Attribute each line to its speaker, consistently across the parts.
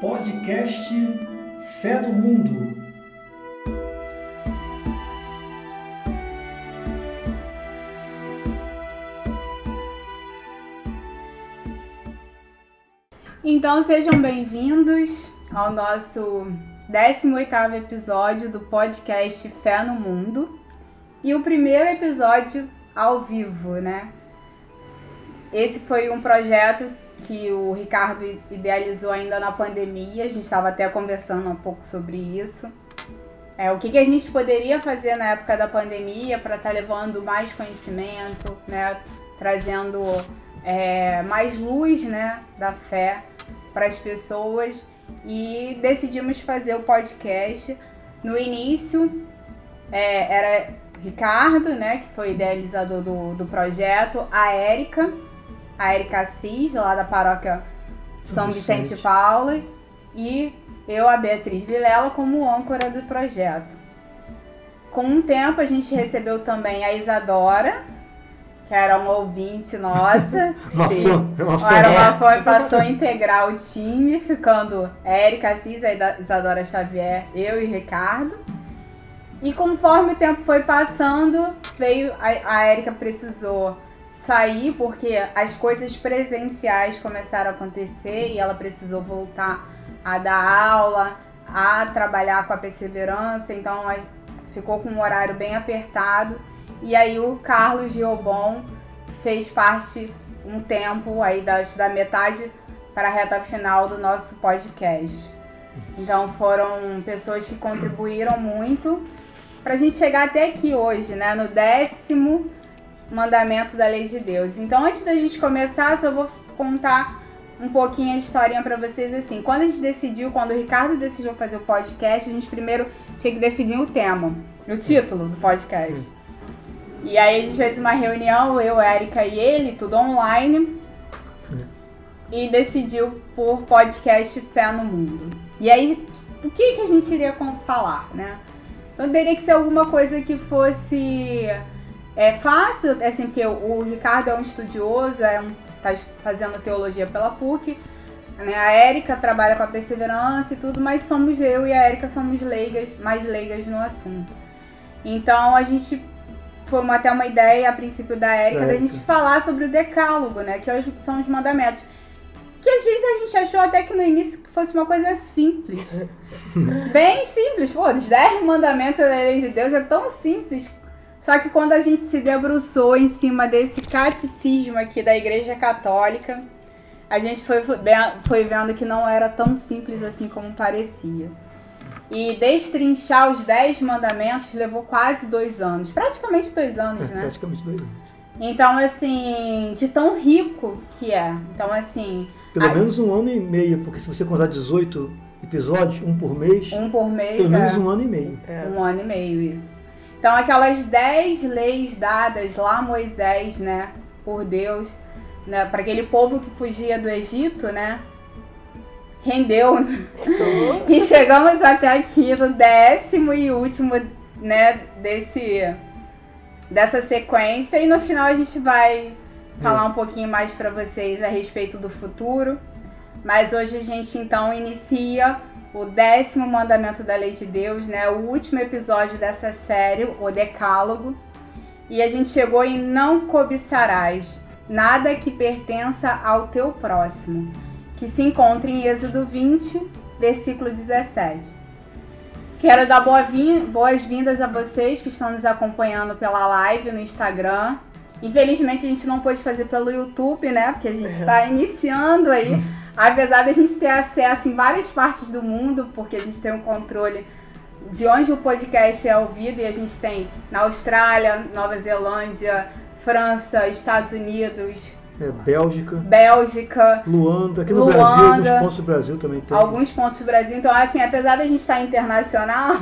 Speaker 1: podcast Fé no Mundo.
Speaker 2: Então sejam bem-vindos ao nosso 18º episódio do podcast Fé no Mundo e o primeiro episódio ao vivo, né? Esse foi um projeto que o Ricardo idealizou ainda na pandemia, a gente estava até conversando um pouco sobre isso. É, o que, que a gente poderia fazer na época da pandemia para estar tá levando mais conhecimento, né? Trazendo é, mais luz né, da fé para as pessoas e decidimos fazer o podcast. No início é, era Ricardo, né, que foi idealizador do, do projeto, a Érica, a Érica Assis, lá da paróquia São Vicente, Vicente Paulo, e eu, a Beatriz Vilela, como âncora do projeto. Com um tempo a gente recebeu também a Isadora, que era uma ouvinte nossa.
Speaker 1: uma
Speaker 2: sim.
Speaker 1: fã, uma fã.
Speaker 2: Era uma fã e passou a integrar o time, ficando Érica Assis, a Isadora Xavier, eu e Ricardo. E conforme o tempo foi passando, veio a, a Érica precisou sair porque as coisas presenciais começaram a acontecer e ela precisou voltar a dar aula, a trabalhar com a perseverança, então ficou com um horário bem apertado e aí o Carlos Giobon fez parte um tempo aí das, da metade para a reta final do nosso podcast. Então foram pessoas que contribuíram muito para a gente chegar até aqui hoje, né? No décimo mandamento da lei de Deus. Então antes da gente começar, só vou contar um pouquinho a historinha para vocês assim. Quando a gente decidiu, quando o Ricardo decidiu fazer o podcast, a gente primeiro tinha que definir o tema, o título do podcast. E aí a gente fez uma reunião, eu, Érica e ele, tudo online. E decidiu por podcast Fé no Mundo. E aí, o que, que a gente iria falar, né? Então teria que ser alguma coisa que fosse é, fácil, assim, porque o Ricardo é um estudioso, é um, tá fazendo teologia pela PUC. Né? A Érica trabalha com a perseverança e tudo, mas somos eu e a Érica somos leigas, mais leigas no assunto. Então a gente foi até uma ideia a princípio da Érica da gente falar sobre o decálogo, né? Que hoje são os mandamentos. Que às vezes a gente achou até que no início fosse uma coisa simples. Bem simples. Pô, os 10 mandamentos da lei de Deus é tão simples. Só que quando a gente se debruçou em cima desse catecismo aqui da Igreja Católica, a gente foi, foi vendo que não era tão simples assim como parecia. E destrinchar os dez mandamentos levou quase dois anos. Praticamente dois anos,
Speaker 1: é,
Speaker 2: né?
Speaker 1: Praticamente dois anos.
Speaker 2: Então, assim, de tão rico que é. Então, assim.
Speaker 1: Pelo a... menos um ano e meio, porque se você contar 18 episódios, um por mês.
Speaker 2: Um por mês.
Speaker 1: Pelo menos é... um ano e meio.
Speaker 2: É. Um ano e meio, isso. Então, aquelas dez leis dadas lá a Moisés, né, por Deus, né, para aquele povo que fugia do Egito, né, rendeu. e chegamos até aqui no décimo e último, né, desse dessa sequência e no final a gente vai falar um pouquinho mais para vocês a respeito do futuro. Mas hoje a gente então inicia o décimo mandamento da lei de Deus, né? O último episódio dessa série, o Decálogo. E a gente chegou em não cobiçarás nada que pertença ao teu próximo que se encontra em Êxodo 20, versículo 17. Quero dar boas-vindas a vocês que estão nos acompanhando pela live no Instagram. Infelizmente a gente não pôde fazer pelo YouTube, né? Porque a gente está iniciando aí. Apesar de a gente ter acesso em várias partes do mundo, porque a gente tem um controle de onde o podcast é ouvido e a gente tem na Austrália, Nova Zelândia, França, Estados Unidos,
Speaker 1: é, Bélgica.
Speaker 2: Bélgica.
Speaker 1: Luanda. Aqui no
Speaker 2: Luanda,
Speaker 1: Brasil, alguns pontos do Brasil também tem.
Speaker 2: Alguns pontos do Brasil. Então, assim, apesar da gente estar internacional,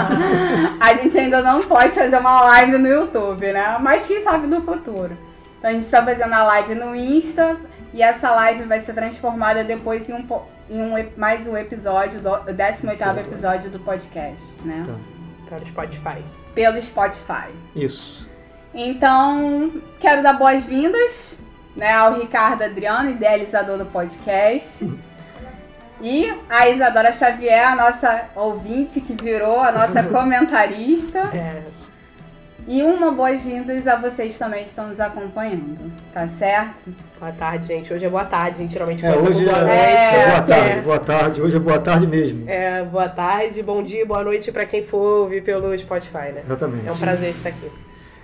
Speaker 2: a gente ainda não pode fazer uma live no YouTube, né? Mas quem sabe no futuro. Então, a gente está fazendo a live no Insta e essa live vai ser transformada depois em um, em um mais um episódio, do 18º episódio do podcast, né? Tá.
Speaker 3: Pelo Spotify.
Speaker 2: Pelo Spotify.
Speaker 1: Isso.
Speaker 2: Então, quero dar boas-vindas né, ao Ricardo Adriano, idealizador do podcast. E a Isadora Xavier, a nossa ouvinte que virou a nossa comentarista.
Speaker 3: É.
Speaker 2: E uma boas-vindas a vocês também que estão nos acompanhando, tá certo?
Speaker 3: Boa tarde, gente. Hoje é boa tarde, gente. Geralmente
Speaker 1: É, hoje
Speaker 3: boa
Speaker 1: é,
Speaker 3: noite.
Speaker 1: é boa tarde,
Speaker 3: É.
Speaker 1: boa tarde. Hoje é boa tarde mesmo.
Speaker 3: É, boa tarde, bom dia, boa noite pra quem for ouvir pelo Spotify, né?
Speaker 1: Exatamente.
Speaker 3: É um prazer estar aqui.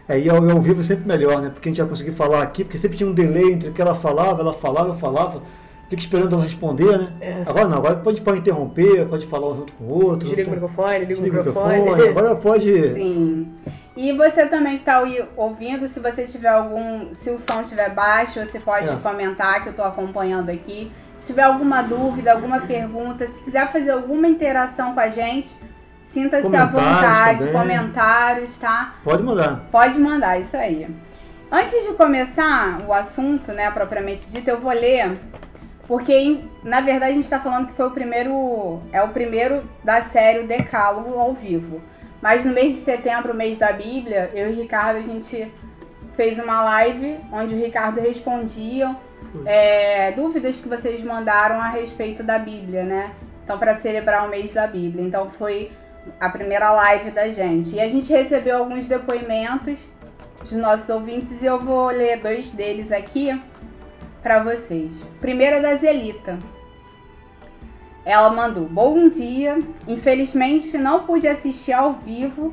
Speaker 1: É, e ao, ao vivo é sempre melhor, né? Porque a gente vai conseguir falar aqui, porque sempre tinha um delay entre o que ela falava, ela falava, eu falava. Fica esperando ela responder, né?
Speaker 3: É.
Speaker 1: Agora não, agora pode, pode interromper, pode falar um junto com o outro.
Speaker 3: Desliga o microfone, liga o microfone.
Speaker 1: microfone. Agora pode.
Speaker 2: Sim. E você também que tá ouvindo, se você tiver algum. Se o som estiver baixo, você pode
Speaker 1: É.
Speaker 2: comentar que eu tô acompanhando aqui. Se tiver alguma dúvida, alguma pergunta, se quiser fazer alguma interação com a gente, sinta-se à vontade,
Speaker 1: também.
Speaker 2: comentários, tá?
Speaker 1: Pode mandar.
Speaker 2: Pode mandar, isso aí. Antes de começar o assunto, né, propriamente dito, eu vou ler, porque na verdade a gente está falando que foi o primeiro, é o primeiro da série o Decálogo ao vivo. Mas no mês de setembro, mês da Bíblia, eu e o Ricardo a gente fez uma live onde o Ricardo respondia é, dúvidas que vocês mandaram a respeito da Bíblia, né? Então, para celebrar o mês da Bíblia. Então, foi a primeira live da gente. E a gente recebeu alguns depoimentos dos nossos ouvintes e eu vou ler dois deles aqui para vocês. Primeiro é da Zelita. Ela mandou: Bom dia. Infelizmente não pude assistir ao vivo,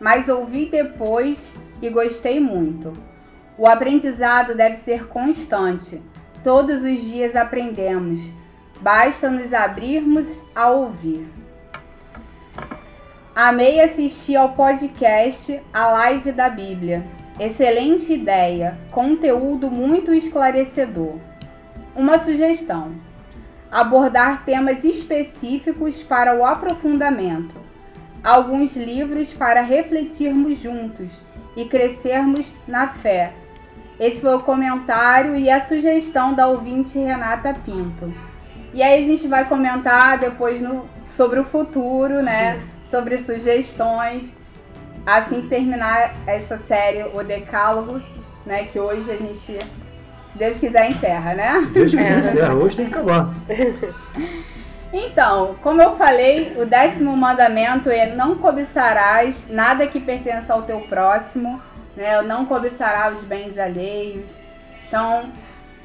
Speaker 2: mas ouvi depois e gostei muito. O aprendizado deve ser constante. Todos os dias aprendemos. Basta nos abrirmos a ouvir. Amei assistir ao podcast A Live da Bíblia. Excelente ideia, conteúdo muito esclarecedor. Uma sugestão: abordar temas específicos para o aprofundamento. Alguns livros para refletirmos juntos e crescermos na fé. Esse foi o comentário e a sugestão da ouvinte Renata Pinto. E aí a gente vai comentar depois no, sobre o futuro, né? Sobre sugestões. Assim que terminar essa série, o Decálogo, né? Que hoje a gente, se Deus quiser, encerra, né?
Speaker 1: Deus que
Speaker 3: É.
Speaker 1: encerra. Hoje tem que acabar.
Speaker 2: Então, como eu falei, o décimo mandamento é não cobiçarás nada que pertença ao teu próximo, né? Não cobiçarás os bens alheios. Então,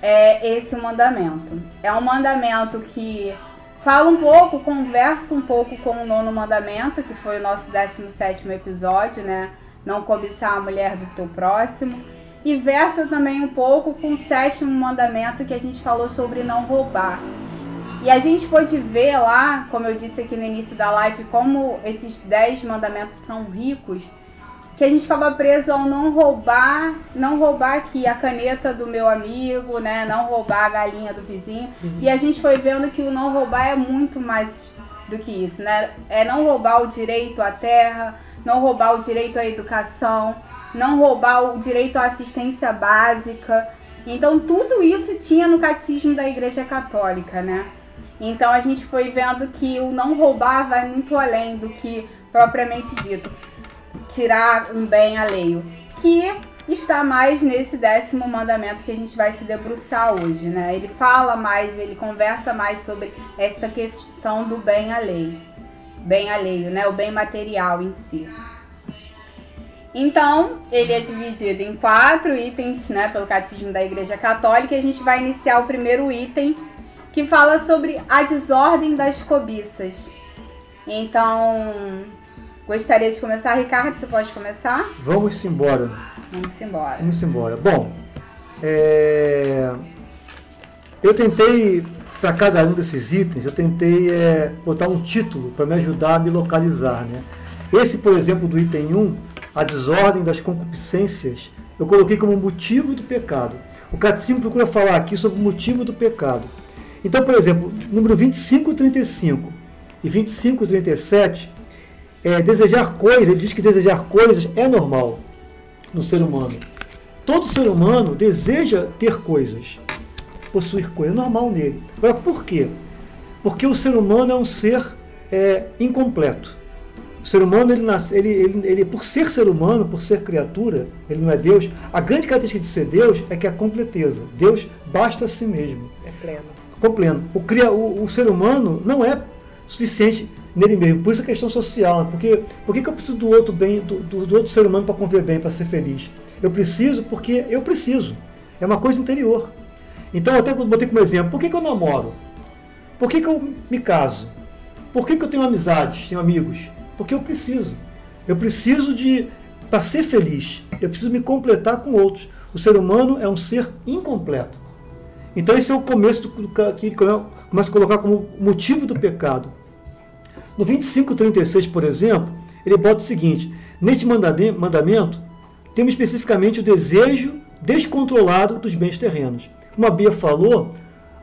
Speaker 2: é esse o mandamento. É um mandamento que fala um pouco, conversa um pouco com o nono mandamento, que foi o nosso 17 episódio, né? Não cobiçar a mulher do teu próximo. E versa também um pouco com o sétimo mandamento que a gente falou sobre não roubar. E a gente pôde ver lá, como eu disse aqui no início da live, como esses 10 mandamentos são ricos, que a gente ficava preso ao não roubar, não roubar aqui a caneta do meu amigo, né? Não roubar a galinha do vizinho. E a gente foi vendo que o não roubar é muito mais do que isso, né? É não roubar o direito à terra, não roubar o direito à educação, não roubar o direito à assistência básica. Então tudo isso tinha no catecismo da Igreja Católica, né? Então a gente foi vendo que o não roubar vai muito além do que propriamente dito tirar um bem alheio, que está mais nesse décimo mandamento que a gente vai se debruçar hoje, né? Ele fala mais, ele conversa mais sobre esta questão do bem alheio, bem alheio, né? O bem material em si. Então, ele é dividido em quatro itens, né, pelo Catecismo da Igreja Católica, e a gente vai iniciar o primeiro item, que fala sobre a desordem das cobiças. Então, gostaria de começar, Ricardo, você pode começar?
Speaker 1: Vamos embora.
Speaker 2: Vamos embora.
Speaker 1: Vamos embora. Bom, é, eu tentei, para cada um desses itens, eu tentei é, botar um título para me ajudar a me localizar. Né? Esse, por exemplo, do item 1, a desordem das concupiscências, eu coloquei como motivo do pecado. O catecismo procura falar aqui sobre o motivo do pecado. Então, por exemplo, número 2535 e 2537, é, desejar coisas, ele diz que desejar coisas é normal no ser humano. Todo ser humano deseja ter coisas, possuir coisas, é normal nele. Agora, por quê? Porque o ser humano é um ser é, incompleto. O ser humano, ele, nasce, ele, ele, ele, por ser ser humano, por ser criatura, ele não é Deus. A grande característica de ser Deus é que é a completeza. Deus basta a si mesmo.
Speaker 3: É pleno.
Speaker 1: compreendo. O, cria, o, o ser humano não é suficiente nele mesmo. Por isso a questão social. Porque por que, eu preciso do outro bem, do, do, do outro ser humano para conviver bem, para ser feliz? Eu preciso porque eu preciso. É uma coisa interior. Então eu até botei como exemplo, por que, que eu namoro? Por que, que eu me caso? Por que, que eu tenho amizades, tenho amigos? Porque eu preciso. Eu preciso de, para ser feliz, eu preciso me completar com outros. O ser humano é um ser incompleto. Então esse é o começo do, que ele começa a colocar como motivo do pecado. No 2536, por exemplo, ele bota o seguinte: neste mandamento, temos especificamente o desejo descontrolado dos bens terrenos. Como a Bia falou,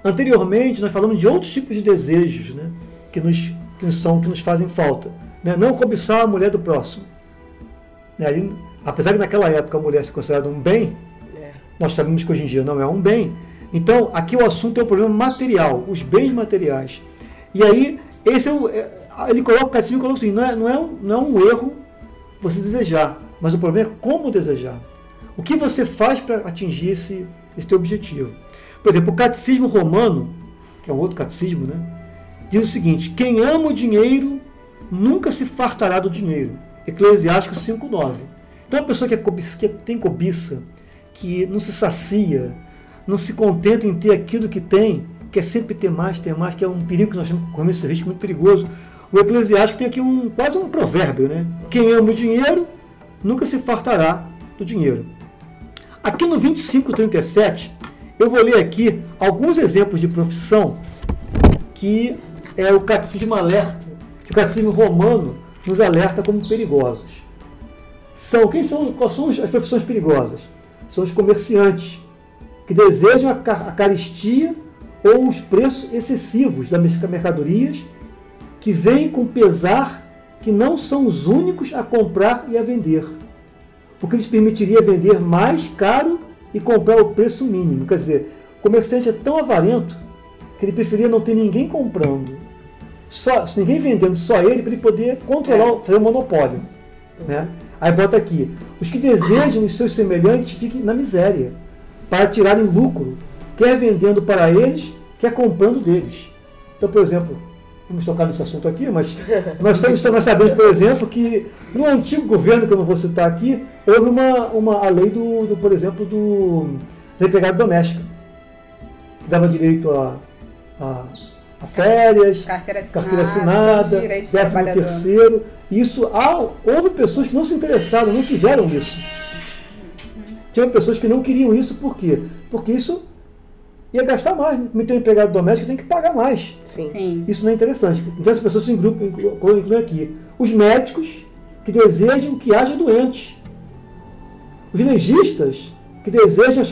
Speaker 1: anteriormente nós falamos de outros tipos de desejos né, que, nos, que, são, que nos fazem falta. Né? Não cobiçar a mulher do próximo. Né? apesar que naquela época a mulher se considerava um bem, é. nós sabemos que hoje em dia não é um bem. Então, aqui o assunto é o problema material, os bens materiais. E aí, esse é o, é, ele coloca, o catecismo coloca assim, não é, não, é um, não é um erro você desejar, mas o problema é como desejar. O que você faz para atingir esse, esse teu objetivo? Por exemplo, o catecismo romano, que é um outro catecismo, né, diz o seguinte: quem ama o dinheiro nunca se fartará do dinheiro. Eclesiástico 5,9. Então, a pessoa que, é cobiça, que tem cobiça, que não se sacia, não se contenta em ter aquilo que tem, quer sempre ter mais, ter mais, que é um perigo que nós com esse risco muito perigoso. O Eclesiástico tem aqui um, quase um provérbio, né? Quem ama o dinheiro nunca se fartará do dinheiro. Aqui no 2537, eu vou ler aqui alguns exemplos de profissão que é o catecismo alerta, que o catecismo romano nos alerta como perigosos. São quem são, quais são as profissões perigosas? São os comerciantes que desejam a caristia ou os preços excessivos das mercadorias que vêm com pesar que não são os únicos a comprar e a vender porque lhes permitiria vender mais caro e comprar o preço mínimo. Quer dizer, o comerciante é tão avarento que ele preferia não ter ninguém comprando, só, ninguém vendendo, só ele, para ele poder controlar, é. fazer um monopólio. Né? Aí bota aqui, os que desejam os seus semelhantes fiquem na miséria, para tirarem lucro, quer vendendo para eles, quer comprando deles. Então, por exemplo, vamos tocar nesse assunto aqui, mas nós, estamos, nós sabemos, por exemplo, que no antigo governo, que eu não vou citar aqui, houve uma, uma a lei do, do por exemplo, do desempregado doméstico, que dava direito a, a férias,
Speaker 2: carteira assinada,
Speaker 1: carteira assinada décimo terceiro. Isso, ah, houve pessoas que não se interessaram, não quiseram isso. Tinha pessoas que não queriam isso, por quê? Porque isso ia gastar mais. Me ter um empregado doméstico tem que pagar mais.
Speaker 3: Sim. Sim.
Speaker 1: Isso não é interessante. Então as pessoas se incluem, incluem aqui. Os médicos que desejam que haja doentes. Os legistas que desejam,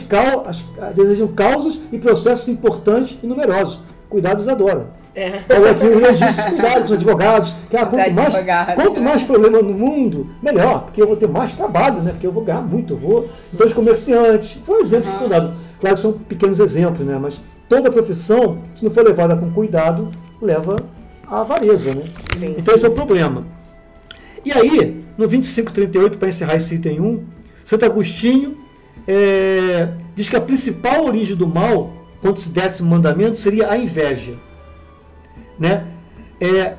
Speaker 1: as, desejam causas e processos importantes e numerosos. Cuidados adora. É. Falou aqui os legistas, cuidado com os advogados. Que, ah, quanto, mais, quanto mais problema no mundo, melhor, porque eu vou ter mais trabalho, né? Porque eu vou ganhar muito, eu vou. Então os comerciantes. Foi um exemplo uhum. estudado Claro que são pequenos exemplos, né? mas toda profissão, se não for levada com cuidado, leva à avareza. Né? Sim. Então esse é o problema. E aí, no 2538, para encerrar esse item 1, Santo Agostinho é, diz que a principal origem do mal, quando se desse um mandamento, seria a inveja. Né? É,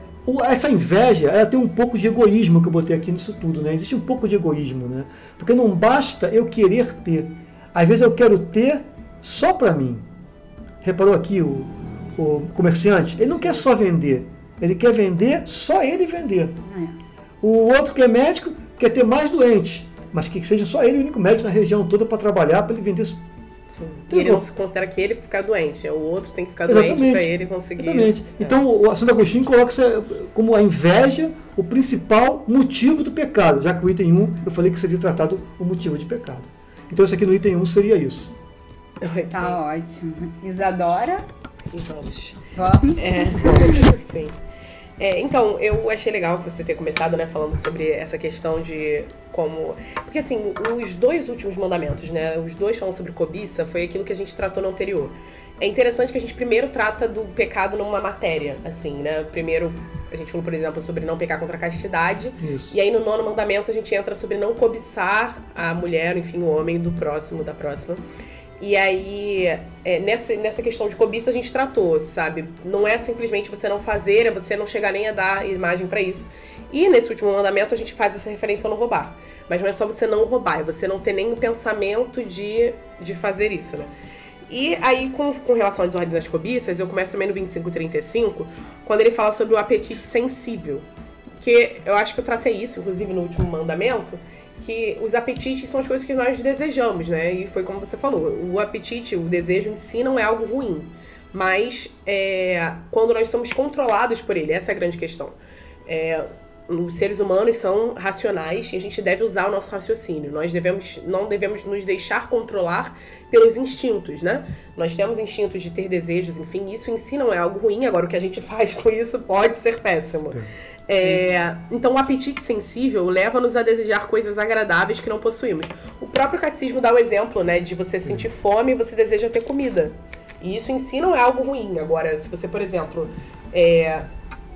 Speaker 1: essa inveja ela tem um pouco de egoísmo que eu botei aqui nisso tudo. Né? Existe um pouco de egoísmo. Né? Porque não basta eu querer ter. Às vezes eu quero ter só para mim. Reparou aqui o, o comerciante? Ele não quer só vender, ele quer vender, só ele vender. É. O outro que é médico quer ter mais doentes, mas que seja só ele o único médico na região toda para trabalhar, para ele vender. Sim.
Speaker 3: Então, ele não se considera que ele ficar doente, é o outro tem que ficar Exatamente. doente para ele conseguir.
Speaker 1: Exatamente. É. Então o Santo Agostinho coloca como a inveja o principal motivo do pecado, já que o item 1 eu falei que seria tratado o motivo de pecado. Então isso aqui no item 1 seria isso.
Speaker 2: Tá ótimo. Isadora?
Speaker 3: Vamos.
Speaker 2: Vamos?
Speaker 3: É, sim. É, então, eu achei legal você ter começado, né, falando sobre essa questão de como. Porque, assim, os dois últimos mandamentos, né, os dois falam sobre cobiça, foi aquilo que a gente tratou no anterior. É interessante que a gente primeiro trata do pecado numa matéria, assim, né? Primeiro, a gente falou, por exemplo, sobre não pecar contra a castidade.
Speaker 1: Isso.
Speaker 3: E aí, no nono mandamento, a gente entra sobre não cobiçar a mulher, enfim, o homem do próximo, da próxima. E aí, é, nessa, nessa questão de cobiça, a gente tratou, sabe? Não é simplesmente você não fazer, é você não chegar nem a dar imagem para isso. E nesse último mandamento, a gente faz essa referência ao não roubar. Mas não é só você não roubar, é você não ter nem o pensamento de, de fazer isso, né? E aí, com, com relação à desordem das cobiças, eu começo também no 2535, quando ele fala sobre o apetite sensível. Que eu acho que eu tratei isso, inclusive, no último mandamento, que os apetites são as coisas que nós desejamos, né? E foi como você falou, o apetite, o desejo em si não é algo ruim. Mas é, quando nós somos controlados por ele, essa é a grande questão. É, os seres humanos são racionais e a gente deve usar o nosso raciocínio. Nós devemos, não devemos nos deixar controlar pelos instintos, né? Nós temos instintos de ter desejos, enfim, isso em si não é algo ruim. Agora, o que a gente faz com isso pode ser péssimo. Então, o apetite sensível leva-nos a desejar coisas agradáveis que não possuímos. O próprio catecismo dá o exemplo, né, de você sentir fome e você deseja ter comida. E isso em si não é algo ruim. Agora, se você, por exemplo, é,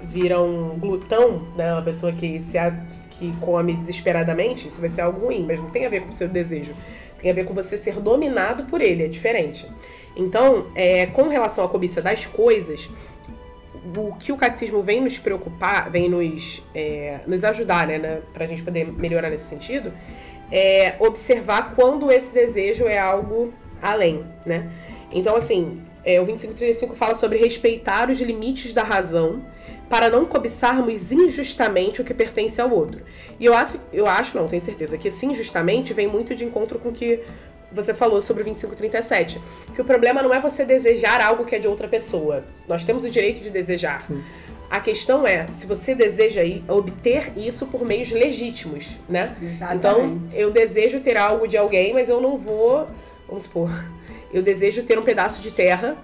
Speaker 3: vira um glutão, né? Uma pessoa que se a, que come desesperadamente, isso vai ser algo ruim, mas não tem a ver com o seu desejo. Tem a ver com você ser dominado por ele, é diferente. Então, é, com relação à cobiça das coisas, o que o catecismo vem nos preocupar, vem nos, é, nos ajudar, né, né, pra gente poder melhorar nesse sentido, é observar quando esse desejo é algo além, né? Então, assim, é, o 2535 fala sobre respeitar os limites da razão para não cobiçarmos injustamente o que pertence ao outro. E eu acho, eu acho, não, tenho certeza, que esse injustamente vem muito de encontro com que você falou sobre o 2537. Que o problema não é você desejar algo que é de outra pessoa. Nós temos o direito de desejar. Sim. A questão é se você deseja obter isso por meios legítimos, né? Exatamente. Então, eu desejo ter algo de alguém, mas eu não vou. Vamos supor. Eu desejo ter um pedaço de terra,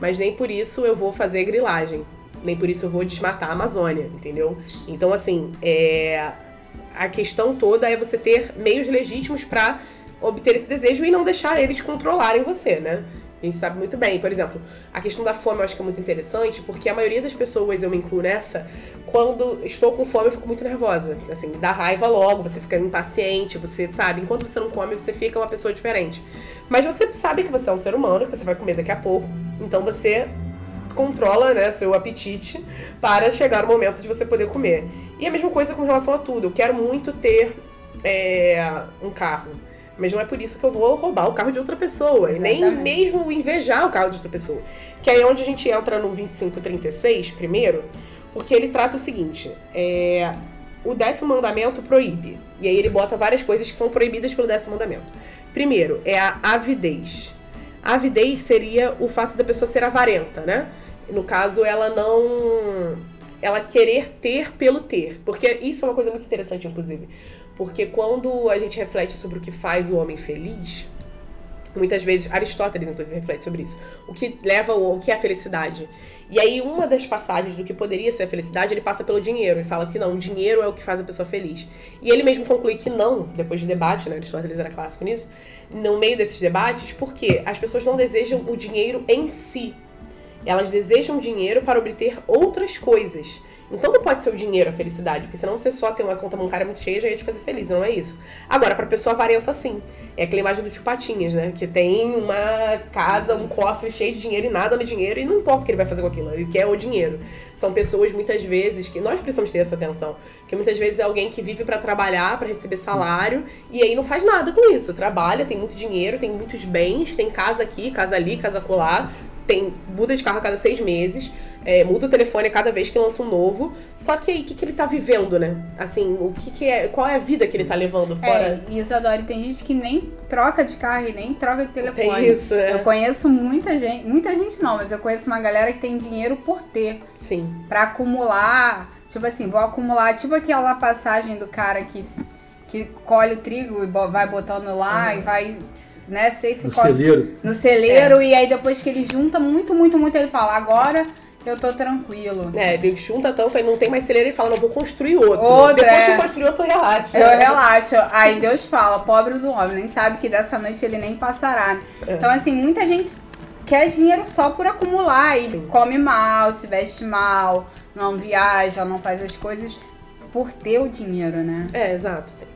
Speaker 3: mas nem por isso eu vou fazer grilagem nem por isso eu vou desmatar a Amazônia, entendeu? Então, assim, é... a questão toda é você ter meios legítimos para obter esse desejo e não deixar eles controlarem você, né? A gente sabe muito bem. Por exemplo, a questão da fome eu acho que é muito interessante, porque a maioria das pessoas, eu me incluo nessa, quando estou com fome eu fico muito nervosa. Assim, dá raiva logo, você fica impaciente, você sabe, enquanto você não come, você fica uma pessoa diferente. Mas você sabe que você é um ser humano, que você vai comer daqui a pouco. Então você controla né, seu apetite para chegar o momento de você poder comer. E a mesma coisa com relação a tudo. Eu quero muito ter é, um carro. Mas não é por isso que eu vou roubar o carro de outra pessoa. Exatamente. E nem mesmo invejar o carro de outra pessoa. Que aí é onde a gente entra no 2536, primeiro, porque ele trata o seguinte: é, o décimo mandamento proíbe. E aí ele bota várias coisas que são proibidas pelo décimo mandamento. Primeiro, é a avidez. A avidez seria o fato da pessoa ser avarenta, né? No caso, ela não. Ela querer ter pelo ter. Porque isso é uma coisa muito interessante, inclusive. Porque quando a gente reflete sobre o que faz o homem feliz, muitas vezes, Aristóteles, inclusive, reflete sobre isso. O que leva o, o que é a felicidade. E aí, uma das passagens do que poderia ser a felicidade, ele passa pelo dinheiro. Ele fala que não, o dinheiro é o que faz a pessoa feliz. E ele mesmo conclui que não, depois de debate, né? Aristóteles era clássico nisso. No meio desses debates, porque as pessoas não desejam o dinheiro em si, elas desejam dinheiro para obter outras coisas. Então não pode ser o dinheiro a felicidade, porque senão você só tem uma conta bancária muito cheia já ia te fazer feliz, não é isso. Agora, pra pessoa avarenta, sim. É aquela imagem do tio Patinhas, né? Que tem uma casa, um cofre cheio de dinheiro e nada no dinheiro, e não importa o que ele vai fazer com aquilo, ele quer o dinheiro. São pessoas, muitas vezes, que nós precisamos ter essa atenção. Porque muitas vezes é alguém que vive para trabalhar, para receber salário, e aí não faz nada com isso. Trabalha, tem muito dinheiro, tem muitos bens, tem casa aqui, casa ali, casa colar, tem muda de carro a cada seis meses, é, muda o telefone a cada vez que lança um novo. Só que aí, o que, que ele tá vivendo, né? Assim, o que, que é. Qual é a vida que ele tá levando é, fora?
Speaker 2: É, Isadora, tem gente que nem troca de carro e nem troca de telefone.
Speaker 3: Tem isso, né?
Speaker 2: Eu conheço muita gente. Muita gente não, mas eu conheço uma galera que tem dinheiro por ter.
Speaker 3: Sim.
Speaker 2: Pra acumular. Tipo assim, vou acumular, tipo aquela passagem do cara que, que colhe o trigo e vai botando lá uhum. e vai né? Safe
Speaker 1: no celeiro.
Speaker 2: No celeiro, é. e aí depois que ele junta muito, muito, muito, ele fala, agora eu tô tranquilo.
Speaker 3: É, ele junta tanto, aí não tem mais celeiro, ele fala, não, vou construir outro.
Speaker 2: outro
Speaker 3: depois
Speaker 2: é.
Speaker 3: que eu construir outro, relaxa.
Speaker 2: Eu relaxo. Aí Deus fala, pobre do homem, nem sabe que dessa noite ele nem passará. É. Então, assim, muita gente quer dinheiro só por acumular e Sim. come mal, se veste mal, não viaja, não faz as coisas por ter o dinheiro, né?
Speaker 3: É, exato. Sim.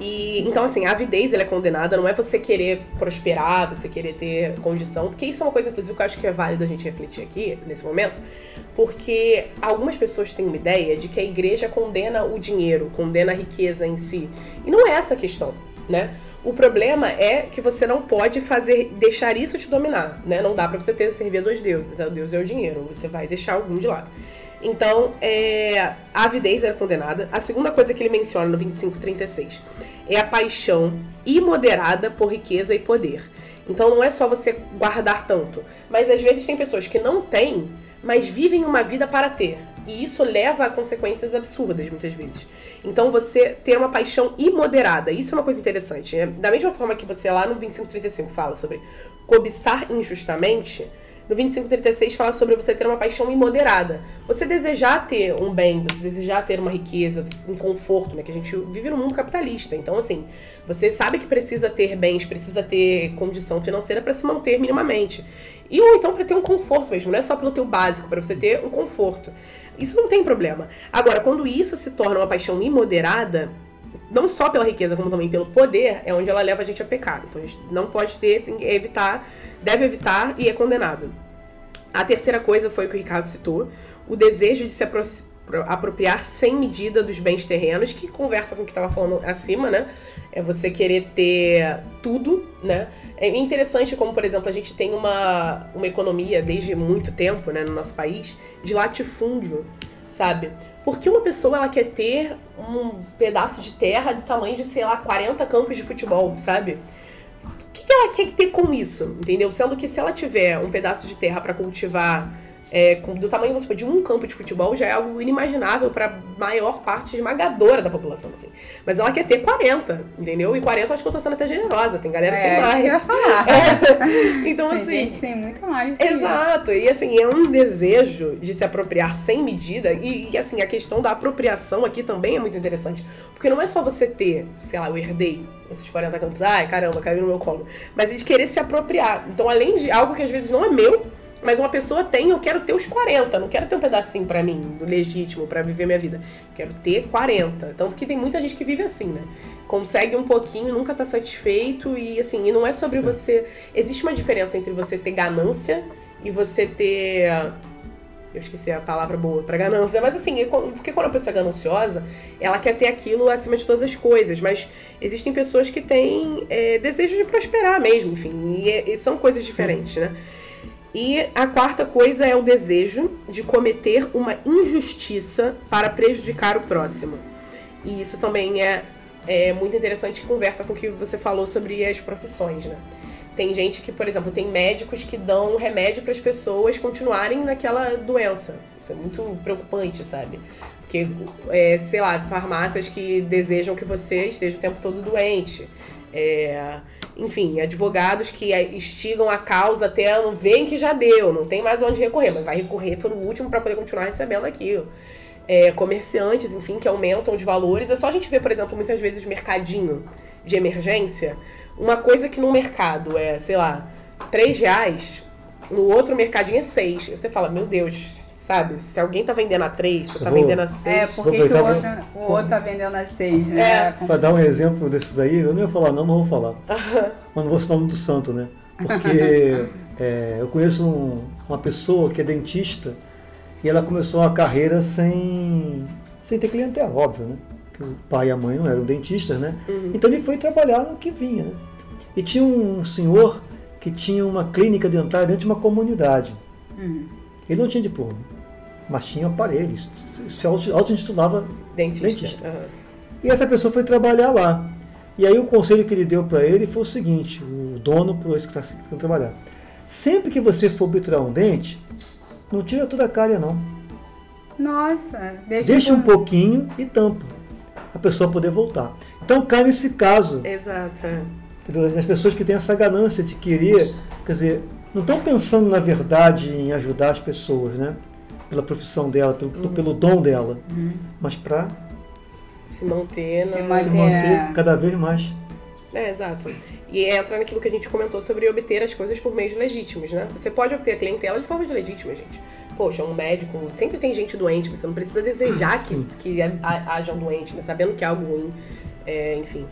Speaker 3: E então assim, a avidez ela é condenada, não é você querer prosperar, você querer ter condição, porque isso é uma coisa inclusive que eu acho que é válido a gente refletir aqui nesse momento, porque algumas pessoas têm uma ideia de que a igreja condena o dinheiro, condena a riqueza em si. E não é essa a questão, né? O problema é que você não pode fazer deixar isso te dominar, né? Não dá para você ter servir a dois deuses, o Deus é o dinheiro, você vai deixar algum de lado. Então, é, a avidez era condenada. A segunda coisa que ele menciona no 2536 é a paixão imoderada por riqueza e poder. Então não é só você guardar tanto, mas às vezes tem pessoas que não têm, mas vivem uma vida para ter. E isso leva a consequências absurdas muitas vezes. Então você ter uma paixão imoderada, isso é uma coisa interessante. É, da mesma forma que você lá no 2535 fala sobre cobiçar injustamente, no 2536 fala sobre você ter uma paixão imoderada. Você desejar ter um bem, você desejar ter uma riqueza, um conforto, né? Que a gente vive num mundo capitalista. Então, assim, você sabe que precisa ter bens, precisa ter condição financeira para se manter minimamente. E ou então para ter um conforto mesmo, não é só pelo teu básico, para você ter um conforto. Isso não tem problema. Agora, quando isso se torna uma paixão imoderada, não só pela riqueza, como também pelo poder, é onde ela leva a gente a pecar. Então a gente não pode ter, tem que evitar, deve evitar e é condenado. A terceira coisa foi o que o Ricardo citou, o desejo de se apropriar sem medida dos bens terrenos, que conversa com o que estava falando acima, né? É você querer ter tudo, né? É interessante como, por exemplo, a gente tem uma, uma economia desde muito tempo, né, no nosso país, de latifúndio, sabe? Porque uma pessoa ela quer ter um pedaço de terra do tamanho de, sei lá, 40 campos de futebol, sabe? O que, que ela quer ter com isso? Entendeu? Sendo que se ela tiver um pedaço de terra para cultivar é, do tamanho supor, de um campo de futebol já é algo inimaginável para maior parte esmagadora da população, assim. Mas ela quer ter 40, entendeu? E 40 eu acho que eu tô sendo até generosa, tem galera que
Speaker 2: é,
Speaker 3: tem mais.
Speaker 2: Eu ia falar.
Speaker 3: É. Então,
Speaker 2: tem
Speaker 3: assim.
Speaker 2: Gente, tem muito mais.
Speaker 3: Exato, e assim, é um desejo de se apropriar sem medida, e, e, assim, a questão da apropriação aqui também é muito interessante. Porque não é só você ter, sei lá, eu herdei esses 40 campos, ai caramba, caiu no meu colo. Mas de querer se apropriar. Então, além de algo que às vezes não é meu, mas uma pessoa tem, eu quero ter os 40, não quero ter um pedacinho para mim, do legítimo, para viver minha vida. Quero ter 40. Tanto que tem muita gente que vive assim, né? Consegue um pouquinho, nunca tá satisfeito e assim, e não é sobre você. Existe uma diferença entre você ter ganância e você ter. Eu esqueci a palavra boa para ganância, mas assim, é porque quando a pessoa é gananciosa, ela quer ter aquilo acima de todas as coisas, mas existem pessoas que têm é, desejo de prosperar mesmo, enfim, e, e são coisas diferentes, Sim. né? E a quarta coisa é o desejo de cometer uma injustiça para prejudicar o próximo. E isso também é, é muito interessante que conversa com o que você falou sobre as profissões, né? Tem gente que, por exemplo, tem médicos que dão remédio para as pessoas continuarem naquela doença. Isso é muito preocupante, sabe? Porque, é, sei lá, farmácias que desejam que você esteja o tempo todo doente. É, enfim, advogados que instigam a causa até não veem que já deu, não tem mais onde recorrer, mas vai recorrer pelo último para poder continuar recebendo aquilo. É, comerciantes, enfim, que aumentam os valores. É só a gente ver, por exemplo, muitas vezes mercadinho de emergência. Uma coisa que no mercado é, sei lá, 3 reais, no outro mercadinho é 6. Você fala, meu Deus, Sabe? Se alguém tá vendendo a 3, você tá vou, vendendo a 6.
Speaker 2: É, porque que o, outro, o outro tá vendendo a 6, né?
Speaker 1: É. Pra dar um exemplo desses aí, eu não ia falar não, mas vou falar. mas não vou citar o nome do santo, né? Porque é, eu conheço um, uma pessoa que é dentista e ela começou a carreira sem, sem ter clientela, óbvio, né? Porque o pai e a mãe não eram dentistas, né? Uhum. Então ele foi trabalhar no que vinha, né? E tinha um senhor que tinha uma clínica dentária dentro de uma comunidade. Uhum. Ele não tinha diploma, mas tinha aparelhos, se auto-intitulava dentista. dentista. Uhum. E essa pessoa foi trabalhar lá. E aí o conselho que ele deu para ele foi o seguinte, o dono para esse que está querendo trabalhar. Sempre que você for obturar um dente, não tira toda a cárie não.
Speaker 2: Nossa,
Speaker 1: deixa, deixa um pouquinho e tampa. A pessoa poder voltar. Então cai nesse caso.
Speaker 3: Exato.
Speaker 1: As pessoas que têm essa ganância de querer, quer dizer, não estão pensando na verdade em ajudar as pessoas, né? Pela profissão dela, pelo, uhum. pelo dom dela, uhum. mas para
Speaker 3: se manter,
Speaker 2: se,
Speaker 3: manter,
Speaker 1: se manter cada vez mais.
Speaker 3: É, exato. E entra naquilo que a gente comentou sobre obter as coisas por meios legítimos, né? Você pode obter a clientela de forma legítima, gente. Poxa, um médico, sempre tem gente doente, você não precisa desejar que, que haja um doente, né? sabendo que é algo ruim. É, enfim.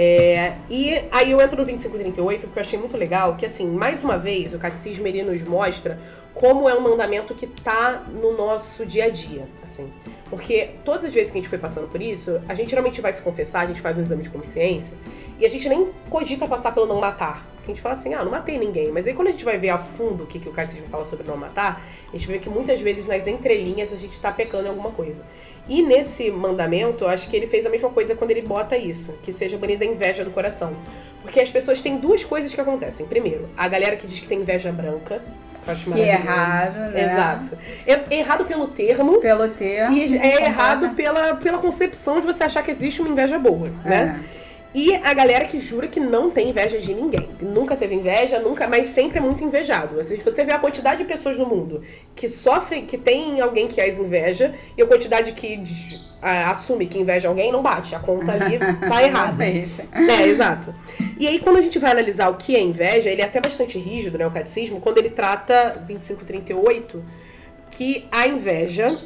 Speaker 3: É, e aí eu entro no 2538 porque eu achei muito legal que, assim, mais uma vez, o catecismo ele nos mostra como é um mandamento que tá no nosso dia a dia, assim. Porque todas as vezes que a gente foi passando por isso, a gente geralmente vai se confessar, a gente faz um exame de consciência, e a gente nem cogita passar pelo não matar. Porque a gente fala assim, ah, não matei ninguém. Mas aí quando a gente vai ver a fundo o que, que o catecismo fala sobre não matar, a gente vê que muitas vezes nas entrelinhas a gente tá pecando em alguma coisa. E nesse mandamento, eu acho que ele fez a mesma coisa quando ele bota isso, que seja banida a inveja do coração. Porque as pessoas têm duas coisas que acontecem. Primeiro, a galera que diz que tem inveja branca, acho
Speaker 2: Que é errado, né?
Speaker 3: Exato. É errado pelo termo.
Speaker 2: Pelo termo.
Speaker 3: E é errado pela, pela concepção de você achar que existe uma inveja boa, né?
Speaker 2: É.
Speaker 3: E a galera que jura que não tem inveja de ninguém. Nunca teve inveja, nunca, mas sempre é muito invejado. Se você vê a quantidade de pessoas no mundo que sofrem, que tem alguém que as inveja, e a quantidade que assume que inveja alguém, não bate. A conta ali tá errada. É, exato. E aí, quando a gente vai analisar o que é inveja, ele é até bastante rígido, né, o catecismo, quando ele trata 2538, que a inveja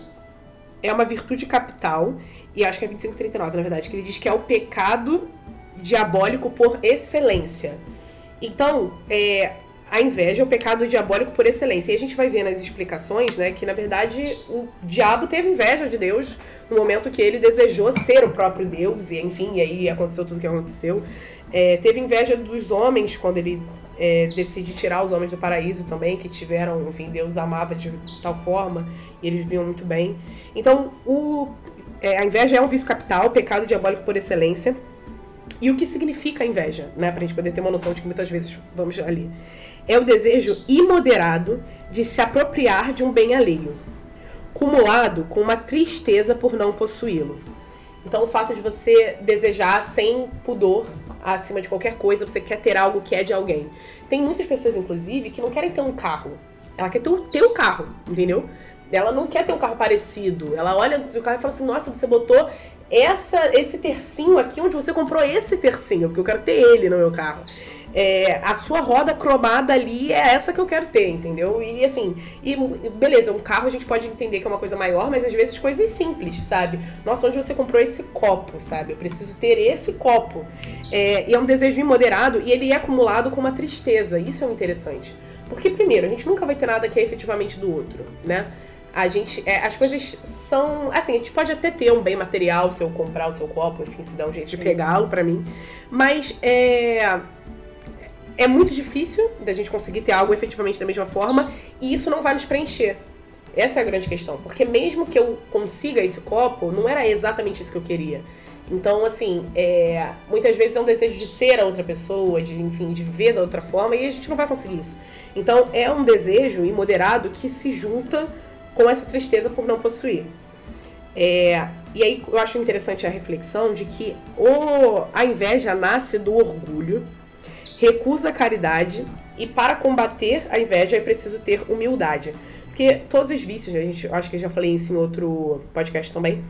Speaker 3: é uma virtude capital, e acho que é 2539, na verdade, que ele diz que é o pecado diabólico por excelência. Então, é, a inveja é o pecado diabólico por excelência. E a gente vai ver nas explicações, né, que na verdade o diabo teve inveja de Deus no momento que ele desejou ser o próprio Deus, e enfim, e aí aconteceu tudo o que aconteceu. É, teve inveja dos homens quando ele é, decide tirar os homens do paraíso também, que tiveram, enfim, Deus amava de, de tal forma, e eles viviam muito bem. Então, o, é, a inveja é um vício capital, pecado diabólico por excelência. E o que significa a inveja, né? Pra gente poder ter uma noção de que muitas vezes vamos ali. É o desejo imoderado de se apropriar de um bem alheio, cumulado com uma tristeza por não possuí-lo. Então, o fato de você desejar sem pudor acima de qualquer coisa, você quer ter algo que é de alguém. Tem muitas pessoas, inclusive, que não querem ter um carro. Ela quer ter o teu carro, entendeu? Ela não quer ter um carro parecido. Ela olha no carro e fala assim: Nossa, você botou essa, esse tercinho aqui onde você comprou esse tercinho, porque eu quero ter ele no meu carro. É, a sua roda cromada ali é essa que eu quero ter, entendeu? E assim, e beleza, um carro a gente pode entender que é uma coisa maior, mas às vezes coisas simples, sabe? Nossa, onde você comprou esse copo, sabe? Eu preciso ter esse copo. É, e é um desejo imoderado e ele é acumulado com uma tristeza. Isso é um interessante. Porque, primeiro, a gente nunca vai ter nada que é efetivamente do outro, né? A gente. É, as coisas são. Assim, a gente pode até ter um bem material se eu comprar o seu copo, enfim, se dá um jeito de pegá-lo para mim. Mas é. É muito difícil da gente conseguir ter algo efetivamente da mesma forma e isso não vai nos preencher. Essa é a grande questão. Porque mesmo que eu consiga esse copo, não era exatamente isso que eu queria. Então, assim, é, muitas vezes é um desejo de ser a outra pessoa, de, enfim, de viver da outra forma, e a gente não vai conseguir isso. Então, é um desejo imoderado que se junta com essa tristeza por não possuir. É, e aí eu acho interessante a reflexão de que o, a inveja nasce do orgulho, recusa a caridade e para combater a inveja é preciso ter humildade. Porque todos os vícios, a gente, eu acho que eu já falei isso em outro podcast também,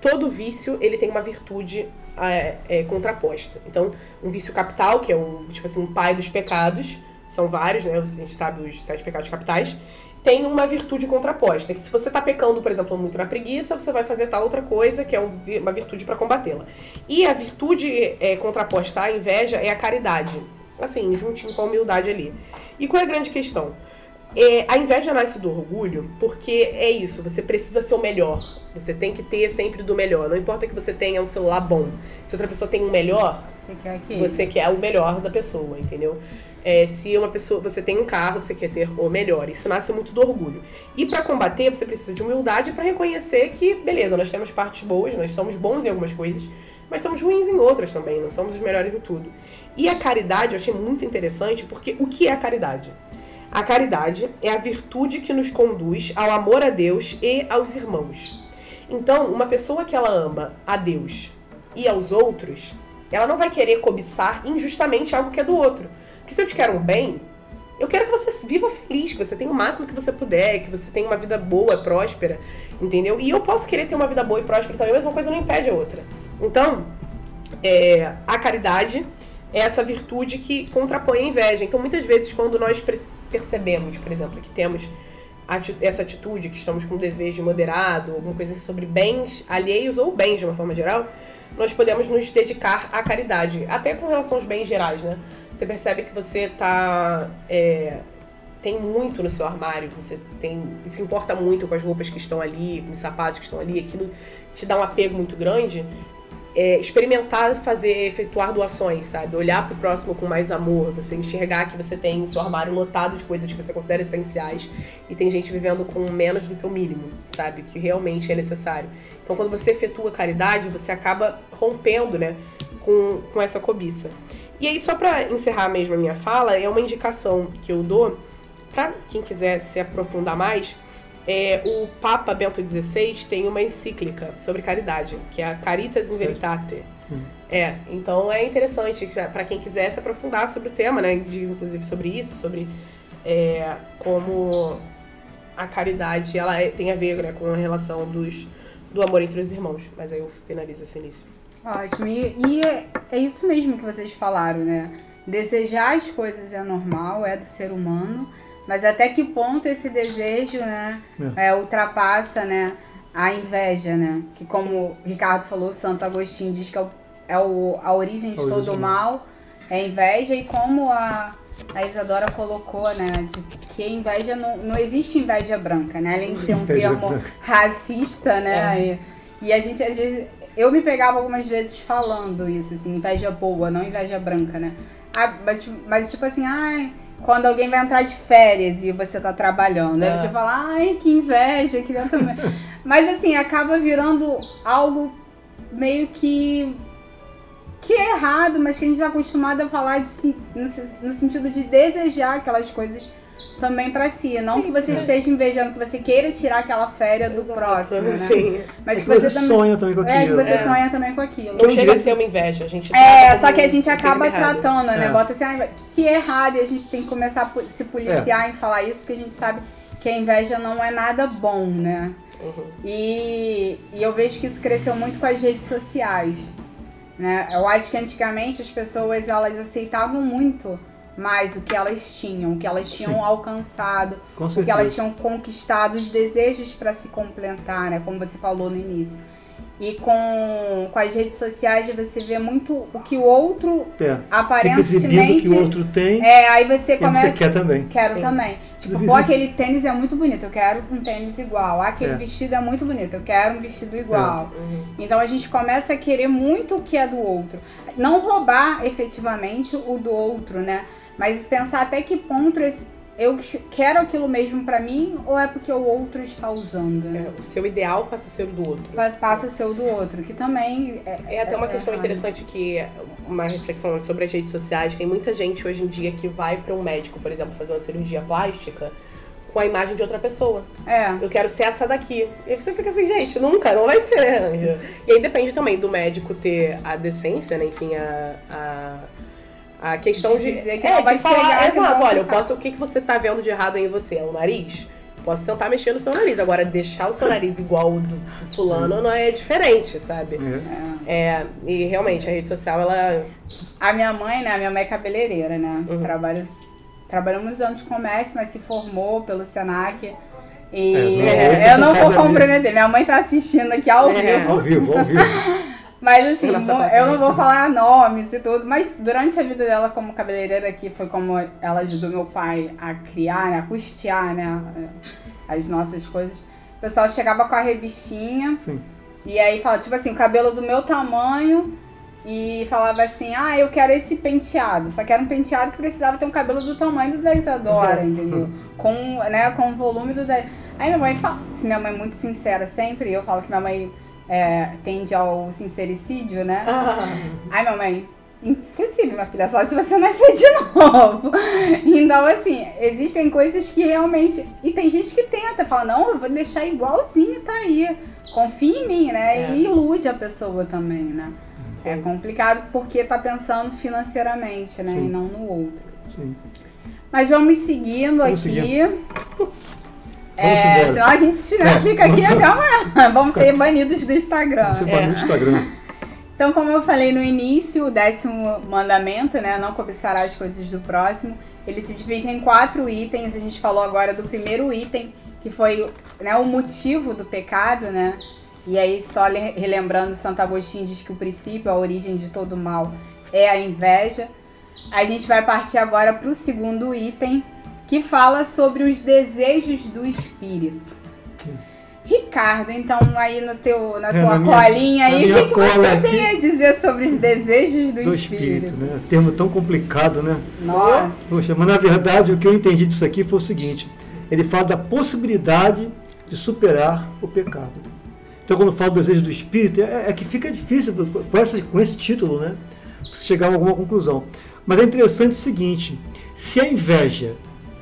Speaker 3: todo vício ele tem uma virtude é, é, contraposta. Então, um vício capital, que é um, tipo assim, um pai dos pecados, são vários, né? A gente sabe os sete pecados capitais tem uma virtude contraposta. Que se você está pecando, por exemplo, muito na preguiça, você vai fazer tal outra coisa, que é uma virtude para combatê-la. E a virtude é, contraposta à inveja é a caridade. Assim, juntinho com a humildade ali. E qual é a grande questão? É, a inveja nasce do orgulho porque é isso, você precisa ser o melhor. Você tem que ter sempre do melhor. Não importa que você tenha um celular bom. Se outra pessoa tem um melhor,
Speaker 2: você quer, que...
Speaker 3: você quer o melhor da pessoa, entendeu? É, se uma pessoa, você tem um carro, você quer ter o melhor. Isso nasce muito do orgulho. E para combater, você precisa de humildade para reconhecer que, beleza, nós temos partes boas, nós somos bons em algumas coisas, mas somos ruins em outras também, não somos os melhores em tudo. E a caridade eu achei muito interessante, porque o que é a caridade? A caridade é a virtude que nos conduz ao amor a Deus e aos irmãos. Então, uma pessoa que ela ama a Deus e aos outros, ela não vai querer cobiçar injustamente algo que é do outro. Porque se eu te quero um bem, eu quero que você viva feliz, que você tenha o máximo que você puder, que você tenha uma vida boa, próspera, entendeu? E eu posso querer ter uma vida boa e próspera também, mas uma coisa não impede a outra. Então, é, a caridade é essa virtude que contrapõe a inveja. Então, muitas vezes, quando nós percebemos, por exemplo, que temos essa atitude, que estamos com um desejo moderado, alguma coisa sobre bens alheios ou bens de uma forma geral, nós podemos nos dedicar à caridade, até com relação aos bens gerais, né? Você percebe que você tá é, tem muito no seu armário, você tem se importa muito com as roupas que estão ali, com os sapatos que estão ali, aquilo te dá um apego muito grande. É, experimentar fazer, efetuar doações, sabe? Olhar pro próximo com mais amor, você enxergar que você tem seu armário lotado de coisas que você considera essenciais e tem gente vivendo com menos do que o mínimo, sabe? Que realmente é necessário. Então, quando você efetua caridade, você acaba rompendo, né, com, com essa cobiça. E aí, só pra encerrar mesmo a minha fala, é uma indicação que eu dou para quem quiser se aprofundar mais. É, o Papa Bento XVI tem uma encíclica sobre caridade, que é a Caritas in Veritate. É, então é interessante para quem quiser se aprofundar sobre o tema, né? Diz inclusive sobre isso, sobre é, como a caridade ela é- tem a ver né, com a relação dos, do amor entre os irmãos. Mas aí eu finalizo esse início.
Speaker 2: Ótimo. E, e é, é isso mesmo que vocês falaram, né? Desejar as coisas é normal, é do ser humano, mas até que ponto esse desejo, né, é, ultrapassa, né, a inveja, né? Que como o Ricardo falou, Santo Agostinho diz que é, o, é o- a origem de
Speaker 1: A origem
Speaker 2: todo
Speaker 1: do
Speaker 2: mal, é a inveja, e como a, a Isadora colocou, né, de que inveja não, não existe inveja branca, né? Além de ser um termo
Speaker 1: branca.
Speaker 2: racista, né? E, e a gente, às vezes, eu me pegava algumas vezes falando isso, assim, inveja boa, não inveja branca, né? Ah, mas, mas tipo assim, ai, quando alguém vai entrar de férias e você tá trabalhando, aí
Speaker 3: É.
Speaker 2: você fala, ai, que inveja, queria também. mas assim, acaba virando algo meio que que é errado, mas que a gente tá acostumado a falar de, no, no sentido de desejar aquelas coisas também pra si. Não que você esteja invejando, que você queira tirar aquela férias do
Speaker 3: Exato.
Speaker 2: próximo, né?
Speaker 3: Sim.
Speaker 2: Mas
Speaker 1: É
Speaker 2: que
Speaker 1: você
Speaker 2: você também.
Speaker 1: sonha também com
Speaker 2: É, que
Speaker 1: aquilo.
Speaker 2: você
Speaker 3: É.
Speaker 2: sonha também com aquilo.
Speaker 3: Não chega a ser uma inveja, a gente
Speaker 2: É, só que a gente acaba tratando, né?
Speaker 1: É.
Speaker 2: Bota assim, ah, que é errado e a gente tem que começar a se policiar em falar isso, porque a gente sabe que a inveja não é nada bom, né?
Speaker 3: Uhum.
Speaker 2: E, e eu vejo que isso cresceu muito com as redes sociais. Né? Eu acho que antigamente as pessoas elas aceitavam muito mais o que elas tinham, o que elas tinham
Speaker 1: Sim.
Speaker 2: alcançado, o que elas tinham conquistado, os desejos para se completar, né? Como você falou no início. E com, com as redes sociais você vê muito o que o outro
Speaker 1: É. Exibindo o
Speaker 2: aparentemente.
Speaker 1: que o outro tem
Speaker 2: É, aí você começa.
Speaker 1: você quer também.
Speaker 2: Quero
Speaker 3: Sim.
Speaker 2: também. Tipo,
Speaker 1: Tudo
Speaker 2: pô, aquele tênis é muito bonito, eu quero um tênis igual. Ah, aquele
Speaker 1: É.
Speaker 2: vestido é muito bonito, eu quero um vestido igual.
Speaker 3: Uhum.
Speaker 2: Então a gente começa a querer muito o que é do outro. Não roubar efetivamente o do outro, né? Mas pensar até que ponto esse- eu quero aquilo mesmo pra mim ou é porque o outro está usando?
Speaker 3: É, o seu ideal passa a ser o do outro.
Speaker 2: Pa- Passa a ser o do outro, que também é,
Speaker 3: É até uma
Speaker 2: é
Speaker 3: questão
Speaker 2: errado.
Speaker 3: interessante que uma reflexão sobre as redes sociais. Tem muita gente hoje em dia que vai para um médico, por exemplo, fazer uma cirurgia plástica com a imagem de outra pessoa.
Speaker 2: É.
Speaker 3: Eu quero ser essa daqui. E você fica assim, gente, nunca, não vai ser, né, Anja? E aí depende também do médico ter a decência, né? Enfim, a. a a questão
Speaker 2: De
Speaker 3: de,
Speaker 2: dizer que
Speaker 3: é,
Speaker 2: não
Speaker 3: de
Speaker 2: vai
Speaker 3: falar,
Speaker 2: não
Speaker 3: exato,
Speaker 2: vai
Speaker 3: olha, eu posso, o que, que você tá vendo de errado aí em você? É o nariz? Posso tentar mexer no seu nariz. Agora, deixar o seu nariz igual o do, do fulano não é diferente, sabe?
Speaker 1: É.
Speaker 3: É, e realmente, a rede social, ela.
Speaker 2: A minha mãe, né? A minha mãe é cabeleireira, né?
Speaker 3: Uhum.
Speaker 2: Trabalha, trabalhou muitos anos de comércio, mas se formou pelo Senac. E
Speaker 1: É, hoje tá
Speaker 2: eu não vou comprometer. Minha mãe tá assistindo aqui ao
Speaker 3: É.
Speaker 2: vivo.
Speaker 1: Ao vivo, ao vivo.
Speaker 2: Mas assim,
Speaker 3: bacana.
Speaker 2: eu não vou falar nomes e tudo, mas durante a vida dela como cabeleireira, que foi como ela ajudou meu pai a criar, né, a custear, né, as nossas coisas, o pessoal chegava com a revistinha
Speaker 1: Sim.
Speaker 2: e aí falava, tipo assim, o cabelo do meu tamanho e falava assim, ah, eu quero esse penteado, só que era um penteado que precisava ter um cabelo do tamanho do da Isadora, entendeu? Com, né, com o volume do da... Aí minha mãe fala, se minha mãe é muito sincera sempre, eu falo que minha mãe é, tende ao sincericídio, né? Ai, mamãe, impossível, minha filha, só se você nascer de novo. Então, assim, existem coisas que realmente. E tem gente que tenta, fala, não, eu vou deixar igualzinho, tá aí. Confia em mim, né?
Speaker 3: É.
Speaker 2: E ilude a pessoa também, né? É
Speaker 3: Sim.
Speaker 2: complicado porque tá pensando financeiramente, né?
Speaker 1: Sim.
Speaker 2: E não no outro.
Speaker 1: Sim.
Speaker 2: Mas vamos seguindo
Speaker 1: Vamos
Speaker 2: aqui.
Speaker 1: seguindo.
Speaker 2: É, senão a gente
Speaker 1: É,
Speaker 2: fica aqui
Speaker 1: vamos-
Speaker 2: até amanhã. Vamos ser banidos do Instagram.
Speaker 1: Você
Speaker 3: É.
Speaker 1: vai no Instagram.
Speaker 2: Então, como eu falei no início, o décimo mandamento, né? Não cobiçará as coisas do próximo. Ele se divide em quatro itens. A gente falou agora do primeiro item, que foi né, o motivo do pecado, né? E aí, só relembrando, Santo Agostinho diz que o princípio, a origem de todo mal é a inveja. A gente vai partir agora para o segundo item, que fala sobre os desejos do espírito. Ricardo, então aí no teu, na é, tua na colinha aí, o que, que você aqui, tem a dizer sobre os desejos do, do espírito? espírito
Speaker 1: né? Termo tão complicado, né?
Speaker 2: Nossa.
Speaker 1: Poxa, mas na verdade o que eu entendi disso aqui foi o seguinte: ele fala da possibilidade de superar o pecado. Então quando fala do desejo do espírito, é, é que fica difícil com, essa, com esse título, né? Chegar a alguma conclusão. Mas é interessante o seguinte: se a inveja,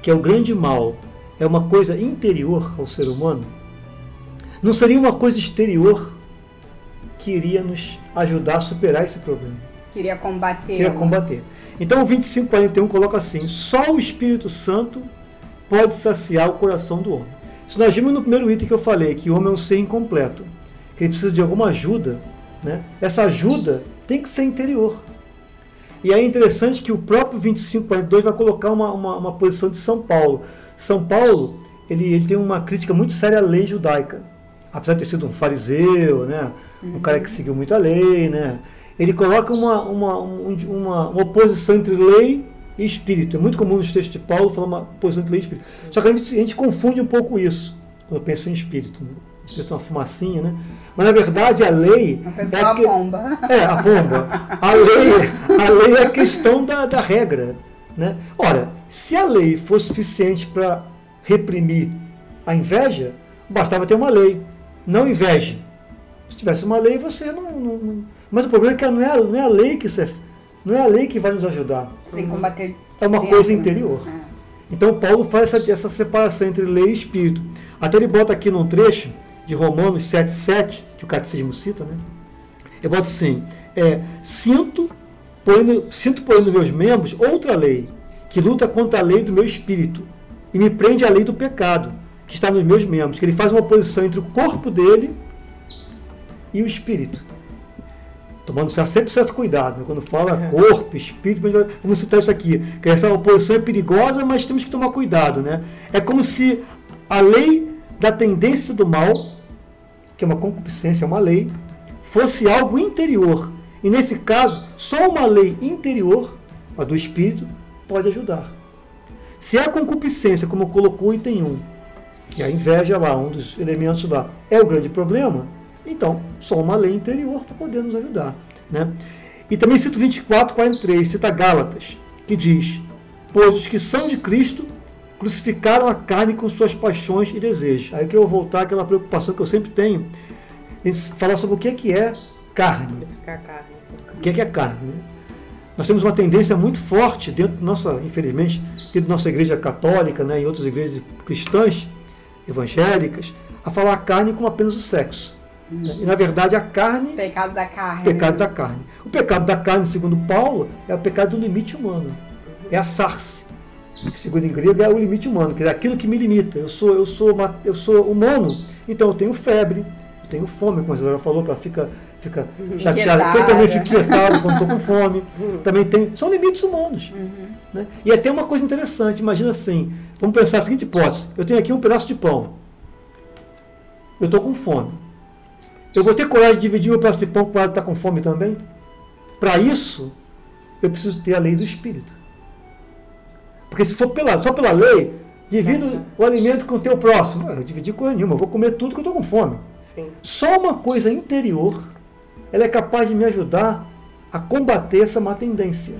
Speaker 1: que é o grande mal, é uma coisa interior ao ser humano, não seria uma coisa exterior que iria nos ajudar a superar esse problema.
Speaker 2: Queria combater.
Speaker 1: Queria combater. Então o 2541 coloca assim: só o Espírito Santo pode saciar o coração do homem. Se nós vimos no primeiro item que eu falei, que o homem é um ser incompleto, que ele precisa de alguma ajuda, né? essa ajuda tem que ser interior. E é interessante que o próprio 2542 vai colocar uma, uma, uma posição de São Paulo. São Paulo ele, ele tem uma crítica muito séria à lei judaica apesar de ter sido um fariseu, né, um uhum. cara que seguiu muito a lei, né, ele coloca uma, uma, uma, uma oposição entre lei e espírito. É muito comum nos textos de Paulo falar uma oposição entre lei e espírito. Só que a gente, a gente confunde um pouco isso quando pensa em espírito. Né? Pensa uma fumacinha, né? Mas na verdade a lei.
Speaker 2: É a, que, bomba.
Speaker 1: É, a bomba. A lei, a lei é a questão da, da regra. Né? Ora, se a lei fosse suficiente para reprimir a inveja, bastava ter uma lei não inveje. Se tivesse uma lei, você não. não mas o problema é que não é, a, não é a lei que você, não é a lei que vai nos ajudar.
Speaker 2: Sem combater.
Speaker 1: É uma dentro, coisa interior. Né? Então Paulo faz essa, essa separação entre lei e espírito. Até ele bota aqui num trecho de Romanos 7,7, que o catecismo cita, né? Ele bota assim: é, sinto, porém, sinto, nos meus membros outra lei, que luta contra a lei do meu espírito, e me prende à lei do pecado que está nos meus membros, que ele faz uma oposição entre o corpo dele e o espírito. Tomando sempre certo cuidado, né? quando fala é. corpo, espírito, vamos citar isso aqui, que essa oposição é perigosa, mas temos que tomar cuidado. Né? É como se a lei da tendência do mal, que é uma concupiscência, é uma lei, fosse algo interior. E nesse caso, só uma lei interior, a do espírito, pode ajudar. Se a concupiscência, como colocou o item 1, que a inveja lá, um dos elementos lá, é o grande problema, então só uma lei interior para poder nos ajudar. Né? E também cito 24, 43, cita Gálatas, que diz: Pois os que são de Cristo crucificaram a carne com suas paixões e desejos. Aí que eu vou voltar àquela preocupação que eu sempre tenho, em falar sobre o que é, que é carne.
Speaker 3: Crucificar carne.
Speaker 1: O que é, que é carne? Né? Nós temos uma tendência muito forte dentro da nossa, infelizmente, dentro da nossa igreja católica, né, e outras igrejas cristãs, evangélicas a falar a carne como apenas o sexo. E na verdade a carne.
Speaker 2: Pecado da carne.
Speaker 1: Pecado né? da carne. O pecado da carne, segundo Paulo, é o pecado do limite humano. É a sarce. Que segundo em grego é o limite humano, que é aquilo que me limita. Eu sou, eu sou, eu sou humano, então eu tenho febre, eu tenho fome, como a senhora falou, que ela fica, fica chateada. Eu também fico irritado quando estou com fome. Também tem. São limites humanos. Uhum. Né? E até uma coisa interessante, imagina assim, vamos pensar a seguinte hipótese, eu tenho aqui um pedaço de pão, eu estou com fome. Eu vou ter coragem de dividir meu pedaço de pão com ela que está com fome também? Para isso, eu preciso ter a lei do Espírito. Porque se for pela, só pela lei, divido o alimento com o teu próximo. Eu dividi coisa nenhuma, eu vou comer tudo que eu estou com fome.
Speaker 3: Sim.
Speaker 1: Só uma coisa interior, ela é capaz de me ajudar a combater essa má tendência.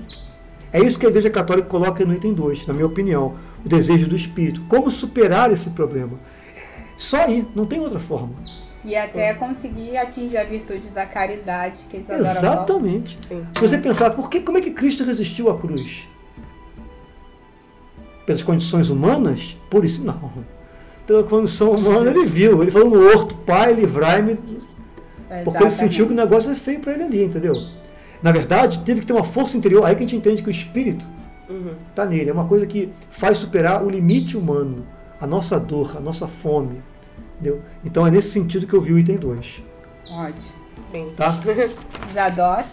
Speaker 1: É isso que a Igreja Católica coloca no item 2, na minha opinião, o desejo do Espírito. Como superar esse problema? Só aí, não tem outra forma.
Speaker 2: E até Sim. conseguir atingir a virtude da caridade que eles
Speaker 1: Exatamente. Se você pensar, por que, como é que Cristo resistiu à cruz? Pelas condições humanas? Por isso, não. Pela condição humana, ele viu. Ele falou no horto, pai, livrai-me. Porque ele sentiu que o negócio é feio para ele ali, entendeu? Na verdade, teve que ter uma força interior. Aí que a gente entende que o espírito está uhum. nele. É uma coisa que faz superar o limite humano, a nossa dor, a nossa fome. Entendeu? Então é nesse sentido que eu vi o item 2.
Speaker 2: Ótimo.
Speaker 3: Sim.
Speaker 1: Tá?
Speaker 2: Isadora.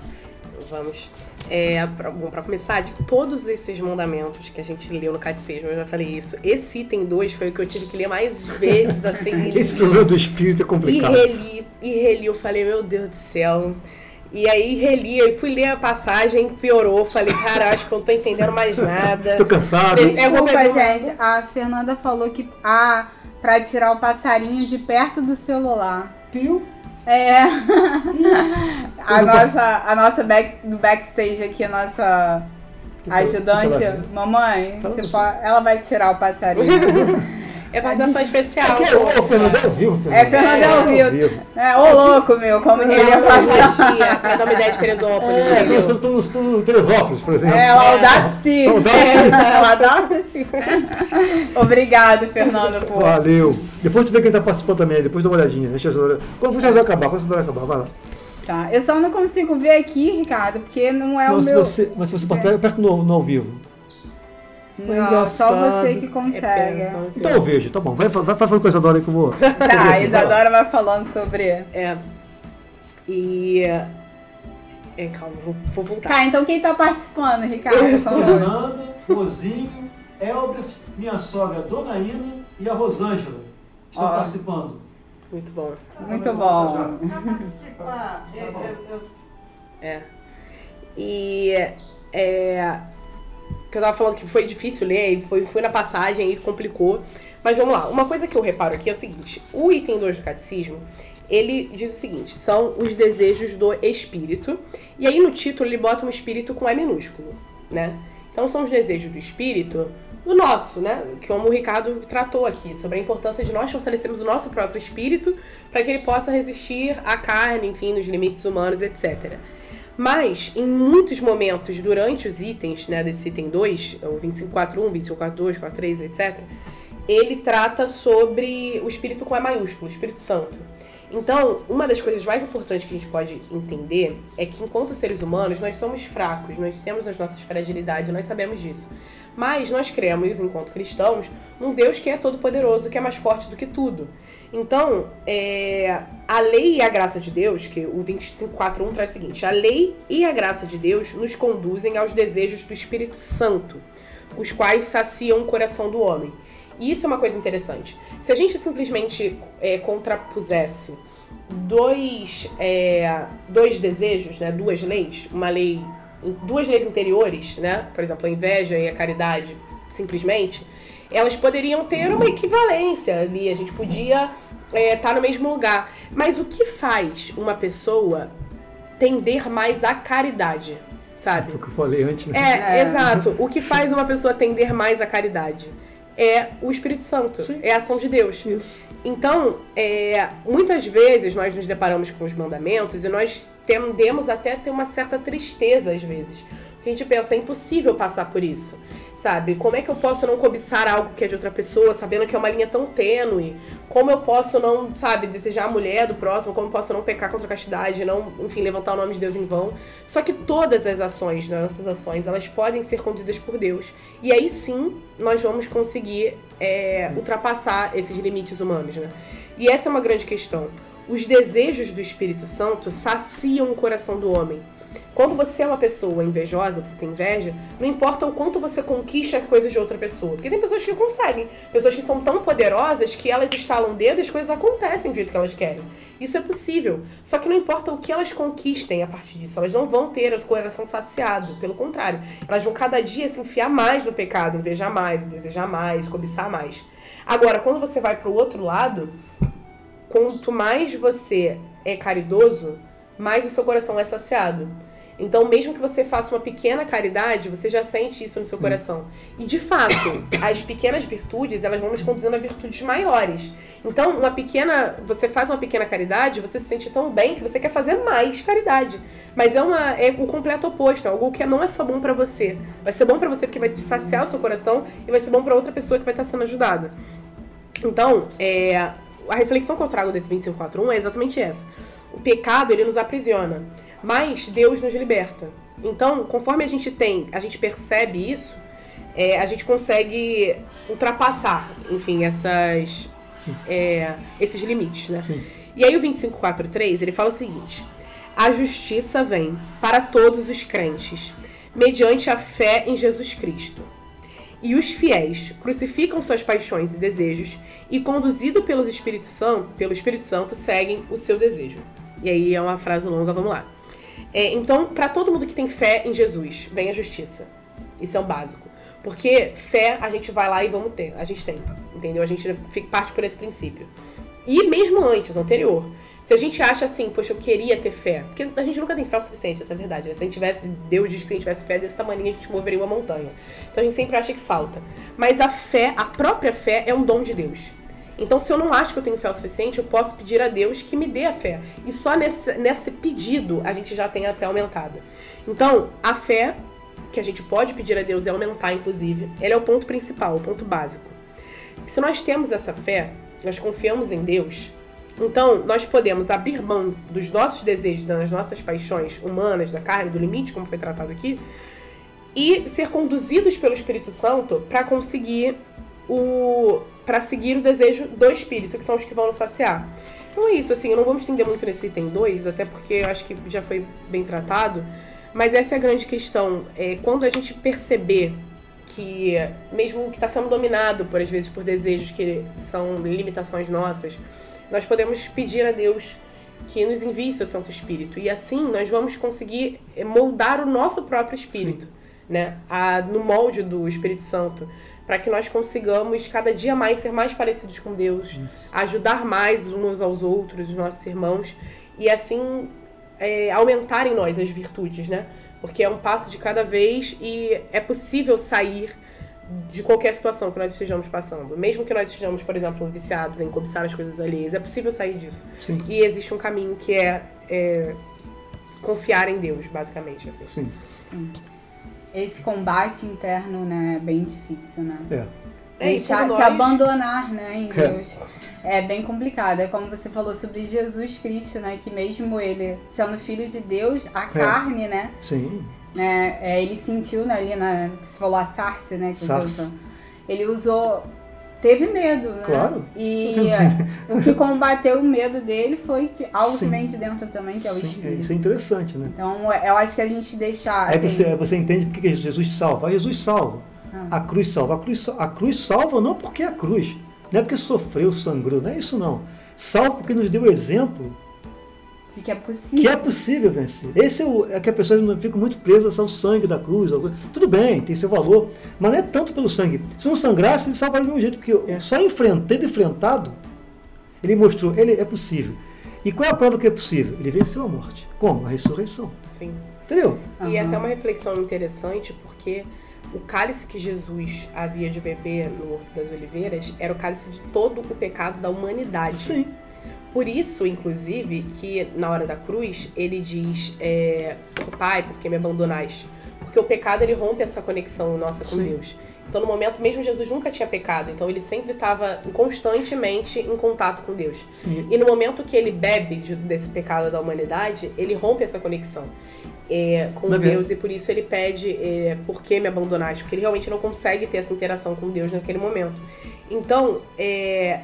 Speaker 3: Vamos. É, pra, bom, pra começar, de todos esses mandamentos que a gente leu no catecismo, eu já falei isso, esse item 2 foi o que eu tive que ler mais vezes, assim.
Speaker 1: Esse problema do espírito é
Speaker 3: e
Speaker 1: complicado.
Speaker 3: reli, e reli, eu falei, meu Deus do céu. E aí reli, eu fui ler a passagem, piorou, falei, cara, acho que eu não tô entendendo mais nada.
Speaker 1: Tô cansado.
Speaker 3: Eu vou
Speaker 2: Desculpa,
Speaker 3: beber uma
Speaker 2: gente. A Fernanda falou que. Ah, pra tirar o passarinho de perto do celular.
Speaker 1: Viu?
Speaker 2: É. a nossa, a nossa back, do backstage aqui, a nossa ajudante, mamãe, pode- ela vai tirar o passarinho.
Speaker 3: É participação especial.
Speaker 1: É que, ô, Fernando, é ao vivo, Fernando.
Speaker 2: É, Fernando, é ao vivo. é, ô louco, meu, como
Speaker 3: É,
Speaker 2: diria
Speaker 3: essa
Speaker 2: a
Speaker 3: magia, pra dar uma ideia de Teresópolis.
Speaker 1: É,
Speaker 3: entendeu?
Speaker 1: estamos estamos- em Teresópolis, por exemplo.
Speaker 2: É, Laudaci.
Speaker 1: Laudaci.
Speaker 2: É, Laudaci. Obrigado, Fernando, por...
Speaker 1: Valeu. Depois tu vê quem tá participando também, depois dá uma olhadinha. Deixa essa hora. Quando você vai acabar, quando você vai acabar, vai lá.
Speaker 2: Tá, eu só não consigo ver aqui, Ricardo, porque não é
Speaker 1: Não,
Speaker 2: o
Speaker 1: se
Speaker 2: meu...
Speaker 1: você, mas se você participar, aperta no, no ao vivo.
Speaker 2: Não,
Speaker 1: engraçado.
Speaker 2: só você que
Speaker 3: É
Speaker 2: consegue.
Speaker 3: pensão,
Speaker 1: Então eu vejo, tá bom. Vai, vai, vai falando com essa Dora aí que eu vou.
Speaker 2: Tá, a Isadora vai falando sobre...
Speaker 3: É. E. É, calma, vou, vou voltar.
Speaker 2: Tá, então quem tá participando, Ricardo?
Speaker 1: Fernanda, Rosinho, Elbert, minha sogra Dona Ina e a Rosângela estão
Speaker 2: Ó.
Speaker 1: participando.
Speaker 3: Muito bom.
Speaker 2: Muito bom.
Speaker 4: Pra participar, eu, eu, eu
Speaker 3: É. E. É. Que eu tava falando que foi difícil ler, foi, foi na passagem e complicou. Mas vamos lá. Uma coisa que eu reparo aqui é o seguinte: o item 2 do catecismo. Ele diz o seguinte: são os desejos do espírito. E aí no título ele bota um espírito com E minúsculo, né? Então são os desejos do espírito, do nosso, né? Como o Ricardo tratou aqui, sobre a importância de nós fortalecermos o nosso próprio espírito para que ele possa resistir à carne, enfim, nos limites humanos, etc. Mas, em muitos momentos durante os itens, né, desse item 2, o 25.4.1, 25.4.2, 4.3, etc., ele trata sobre o espírito com E maiúsculo, o Espírito Santo. Então, uma das coisas mais importantes que a gente pode entender é que, enquanto seres humanos, nós somos fracos, nós temos as nossas fragilidades, nós sabemos disso. Mas nós cremos, enquanto cristãos, num Deus que é todo-poderoso, que é mais forte do que tudo. Então, é, a lei e a graça de Deus, que o 25.4.1 traz o seguinte: a lei e a graça de Deus nos conduzem aos desejos do Espírito Santo, os quais saciam o coração do homem. E isso é uma coisa interessante. Se a gente simplesmente é, contrapusesse dois, é, dois desejos, né, duas leis, uma lei, duas leis interiores, né, por exemplo, a inveja e a caridade, simplesmente, elas poderiam ter uma equivalência ali, a gente podia estar no mesmo lugar. Mas o que faz uma pessoa tender mais à caridade, sabe?
Speaker 1: Foi o que eu falei antes, né?
Speaker 3: É,
Speaker 2: É.
Speaker 3: exato. O que faz uma pessoa tender mais à caridade é o Espírito Santo,
Speaker 1: Sim.
Speaker 3: é a ação de Deus.
Speaker 1: Isso.
Speaker 3: Então, é, muitas vezes nós nos deparamos com os mandamentos e nós tendemos até a ter uma certa tristeza às vezes. Porque a gente pensa, é impossível passar por isso, sabe? Como é que eu posso não cobiçar algo que é de outra pessoa, sabendo que é uma linha tão tênue? Como eu posso não, sabe, desejar a mulher do próximo? Como eu posso não pecar contra a castidade, não, enfim, levantar o nome de Deus em vão? Só que todas as ações, né, nossas ações, elas podem ser conduzidas por Deus. E aí sim, nós vamos conseguir é, ultrapassar esses limites humanos, né? E essa é uma grande questão. Os desejos do Espírito Santo saciam o coração do homem. Quando você é uma pessoa invejosa, você tem inveja, não importa o quanto você conquista coisas de outra pessoa. Porque tem pessoas que conseguem. Pessoas que são tão poderosas que elas estalam o dedo e as coisas acontecem do jeito que elas querem. Isso é possível. Só que não importa o que elas conquistem a partir disso. Elas não vão ter o coração saciado. Pelo contrário. Elas vão cada dia se enfiar mais no pecado, invejar mais, desejar mais, cobiçar mais. Agora, quando você vai pro outro lado, quanto mais você é caridoso, mais o seu coração é saciado. Então, mesmo que você faça uma pequena caridade, você já sente isso no seu coração. E, de fato, as pequenas virtudes, elas vão nos conduzindo a virtudes maiores. Então, uma pequena, você faz uma pequena caridade, você se sente tão bem que você quer fazer mais caridade. Mas é uma é o completo oposto, é algo que não é só bom pra você. Vai ser bom pra você porque vai te saciar o seu coração e vai ser bom pra outra pessoa que vai estar sendo ajudada. Então, é, a reflexão que eu trago desse 25.4.1 é exatamente essa. O pecado, ele nos aprisiona, mas Deus nos liberta. Então, conforme a gente tem, a gente percebe isso, é, a gente consegue ultrapassar, enfim, essas, é, esses limites, né?
Speaker 1: Sim.
Speaker 3: E aí o 25.4.3, ele fala o seguinte... a justiça vem para todos os crentes, mediante a fé em Jesus Cristo. E os fiéis crucificam suas paixões e desejos e, conduzido pelos Espírito Santo, pelo Espírito Santo, seguem o seu desejo. E aí é uma frase longa, vamos lá. É, então, para todo mundo que tem fé em Jesus, vem a justiça. Isso é o básico. Porque fé a gente vai lá e vamos ter. A gente tem, entendeu? A gente parte por esse princípio. E mesmo antes, anterior. Se a gente acha assim, poxa, eu queria ter fé. Porque a gente nunca tem fé o suficiente, essa é a verdade. Né? Se a gente tivesse, Deus diz que a gente tivesse fé desse tamanho, a gente moveria uma montanha. Então a gente sempre acha que falta. Mas a fé, a própria fé, é um dom de Deus. Então, se eu não acho que eu tenho fé o suficiente, eu posso pedir a Deus que me dê a fé. E só nesse, nesse pedido a gente já tem a fé aumentada. Então, a fé que a gente pode pedir a Deus é aumentar, inclusive. Ele é o ponto principal, o ponto básico. Se nós temos essa fé, nós confiamos em Deus, então nós podemos abrir mão dos nossos desejos, das nossas paixões humanas, da carne, do limite, como foi tratado aqui, e ser conduzidos pelo Espírito Santo para conseguir o para seguir o desejo do espírito, que são os que vão nos saciar. Então é isso, assim, eu não vou me estender muito nesse item 2, até porque eu acho que já foi bem tratado, mas essa é a grande questão. É, quando a gente perceber que, mesmo que está sendo dominado, por às vezes, por desejos que são limitações nossas, nós podemos pedir a Deus que nos envie seu Santo Espírito. E assim nós vamos conseguir moldar o nosso próprio espírito, Sim. né? A, no molde do Espírito Santo para que nós consigamos cada dia mais ser mais parecidos com Deus, Isso. ajudar mais uns aos outros, os nossos irmãos, e assim é, aumentar em nós as virtudes, né? Porque é um passo de cada vez e é possível sair de qualquer situação que nós estejamos passando. Mesmo que nós estejamos, por exemplo, viciados em cobiçar as coisas alheias, é possível sair disso.
Speaker 1: Sim.
Speaker 3: E existe um caminho que é, é confiar em Deus, basicamente. Assim.
Speaker 1: Sim.
Speaker 2: Sim esse combate interno, né, é bem difícil, né?
Speaker 1: É.
Speaker 2: é Deixar se abandonar, né, em é. Deus. É. é bem complicado. É como você falou sobre Jesus Cristo, né? Que mesmo ele sendo filho de Deus, a é. carne, né?
Speaker 1: Sim.
Speaker 2: Né, é, ele sentiu né, ali na. Que você falou a sarce, né? Que sarce. Ele usou teve medo, né?
Speaker 1: Claro.
Speaker 2: E o que combateu o medo dele foi que algo Sim. que vem de dentro também, que é o Sim, espírito.
Speaker 1: Isso é interessante, né?
Speaker 2: Então, eu acho que a gente deixar.
Speaker 1: É assim... você, você entende porque Jesus salva. Jesus salva. Ah. A cruz salva. A cruz, a cruz salva não porque é a cruz. Não é porque sofreu, sangrou. Não é isso, não. Salva porque nos deu exemplo
Speaker 2: de que é possível.
Speaker 1: Que é possível vencer. Esse é, o, é que a pessoa não fica muito presa ao sangue da cruz. Tudo bem, tem seu valor, mas não é tanto pelo sangue. Se não sangrasse, ele salvaria de um jeito, porque é. só enfrentando, tendo enfrentado, ele mostrou, ele é possível. E qual é a prova que é possível? Ele venceu a morte. Como? A ressurreição.
Speaker 3: Sim.
Speaker 1: Entendeu?
Speaker 3: Uhum. E até uma reflexão interessante, porque o cálice que Jesus havia de beber no Horto das Oliveiras era o cálice de todo o pecado da humanidade.
Speaker 1: Sim.
Speaker 3: Por isso, inclusive, que na hora da cruz ele diz: é, Pai, por que me abandonaste? Porque o pecado ele rompe essa conexão nossa com Sim. Deus. Então, no momento, mesmo Jesus nunca tinha pecado, então ele sempre estava constantemente em contato com Deus.
Speaker 1: Sim.
Speaker 3: E no momento que ele bebe desse pecado da humanidade, ele rompe essa conexão é, com Deus e por isso ele pede: é, Por que me abandonaste? Porque ele realmente não consegue ter essa interação com Deus naquele momento. Então, é,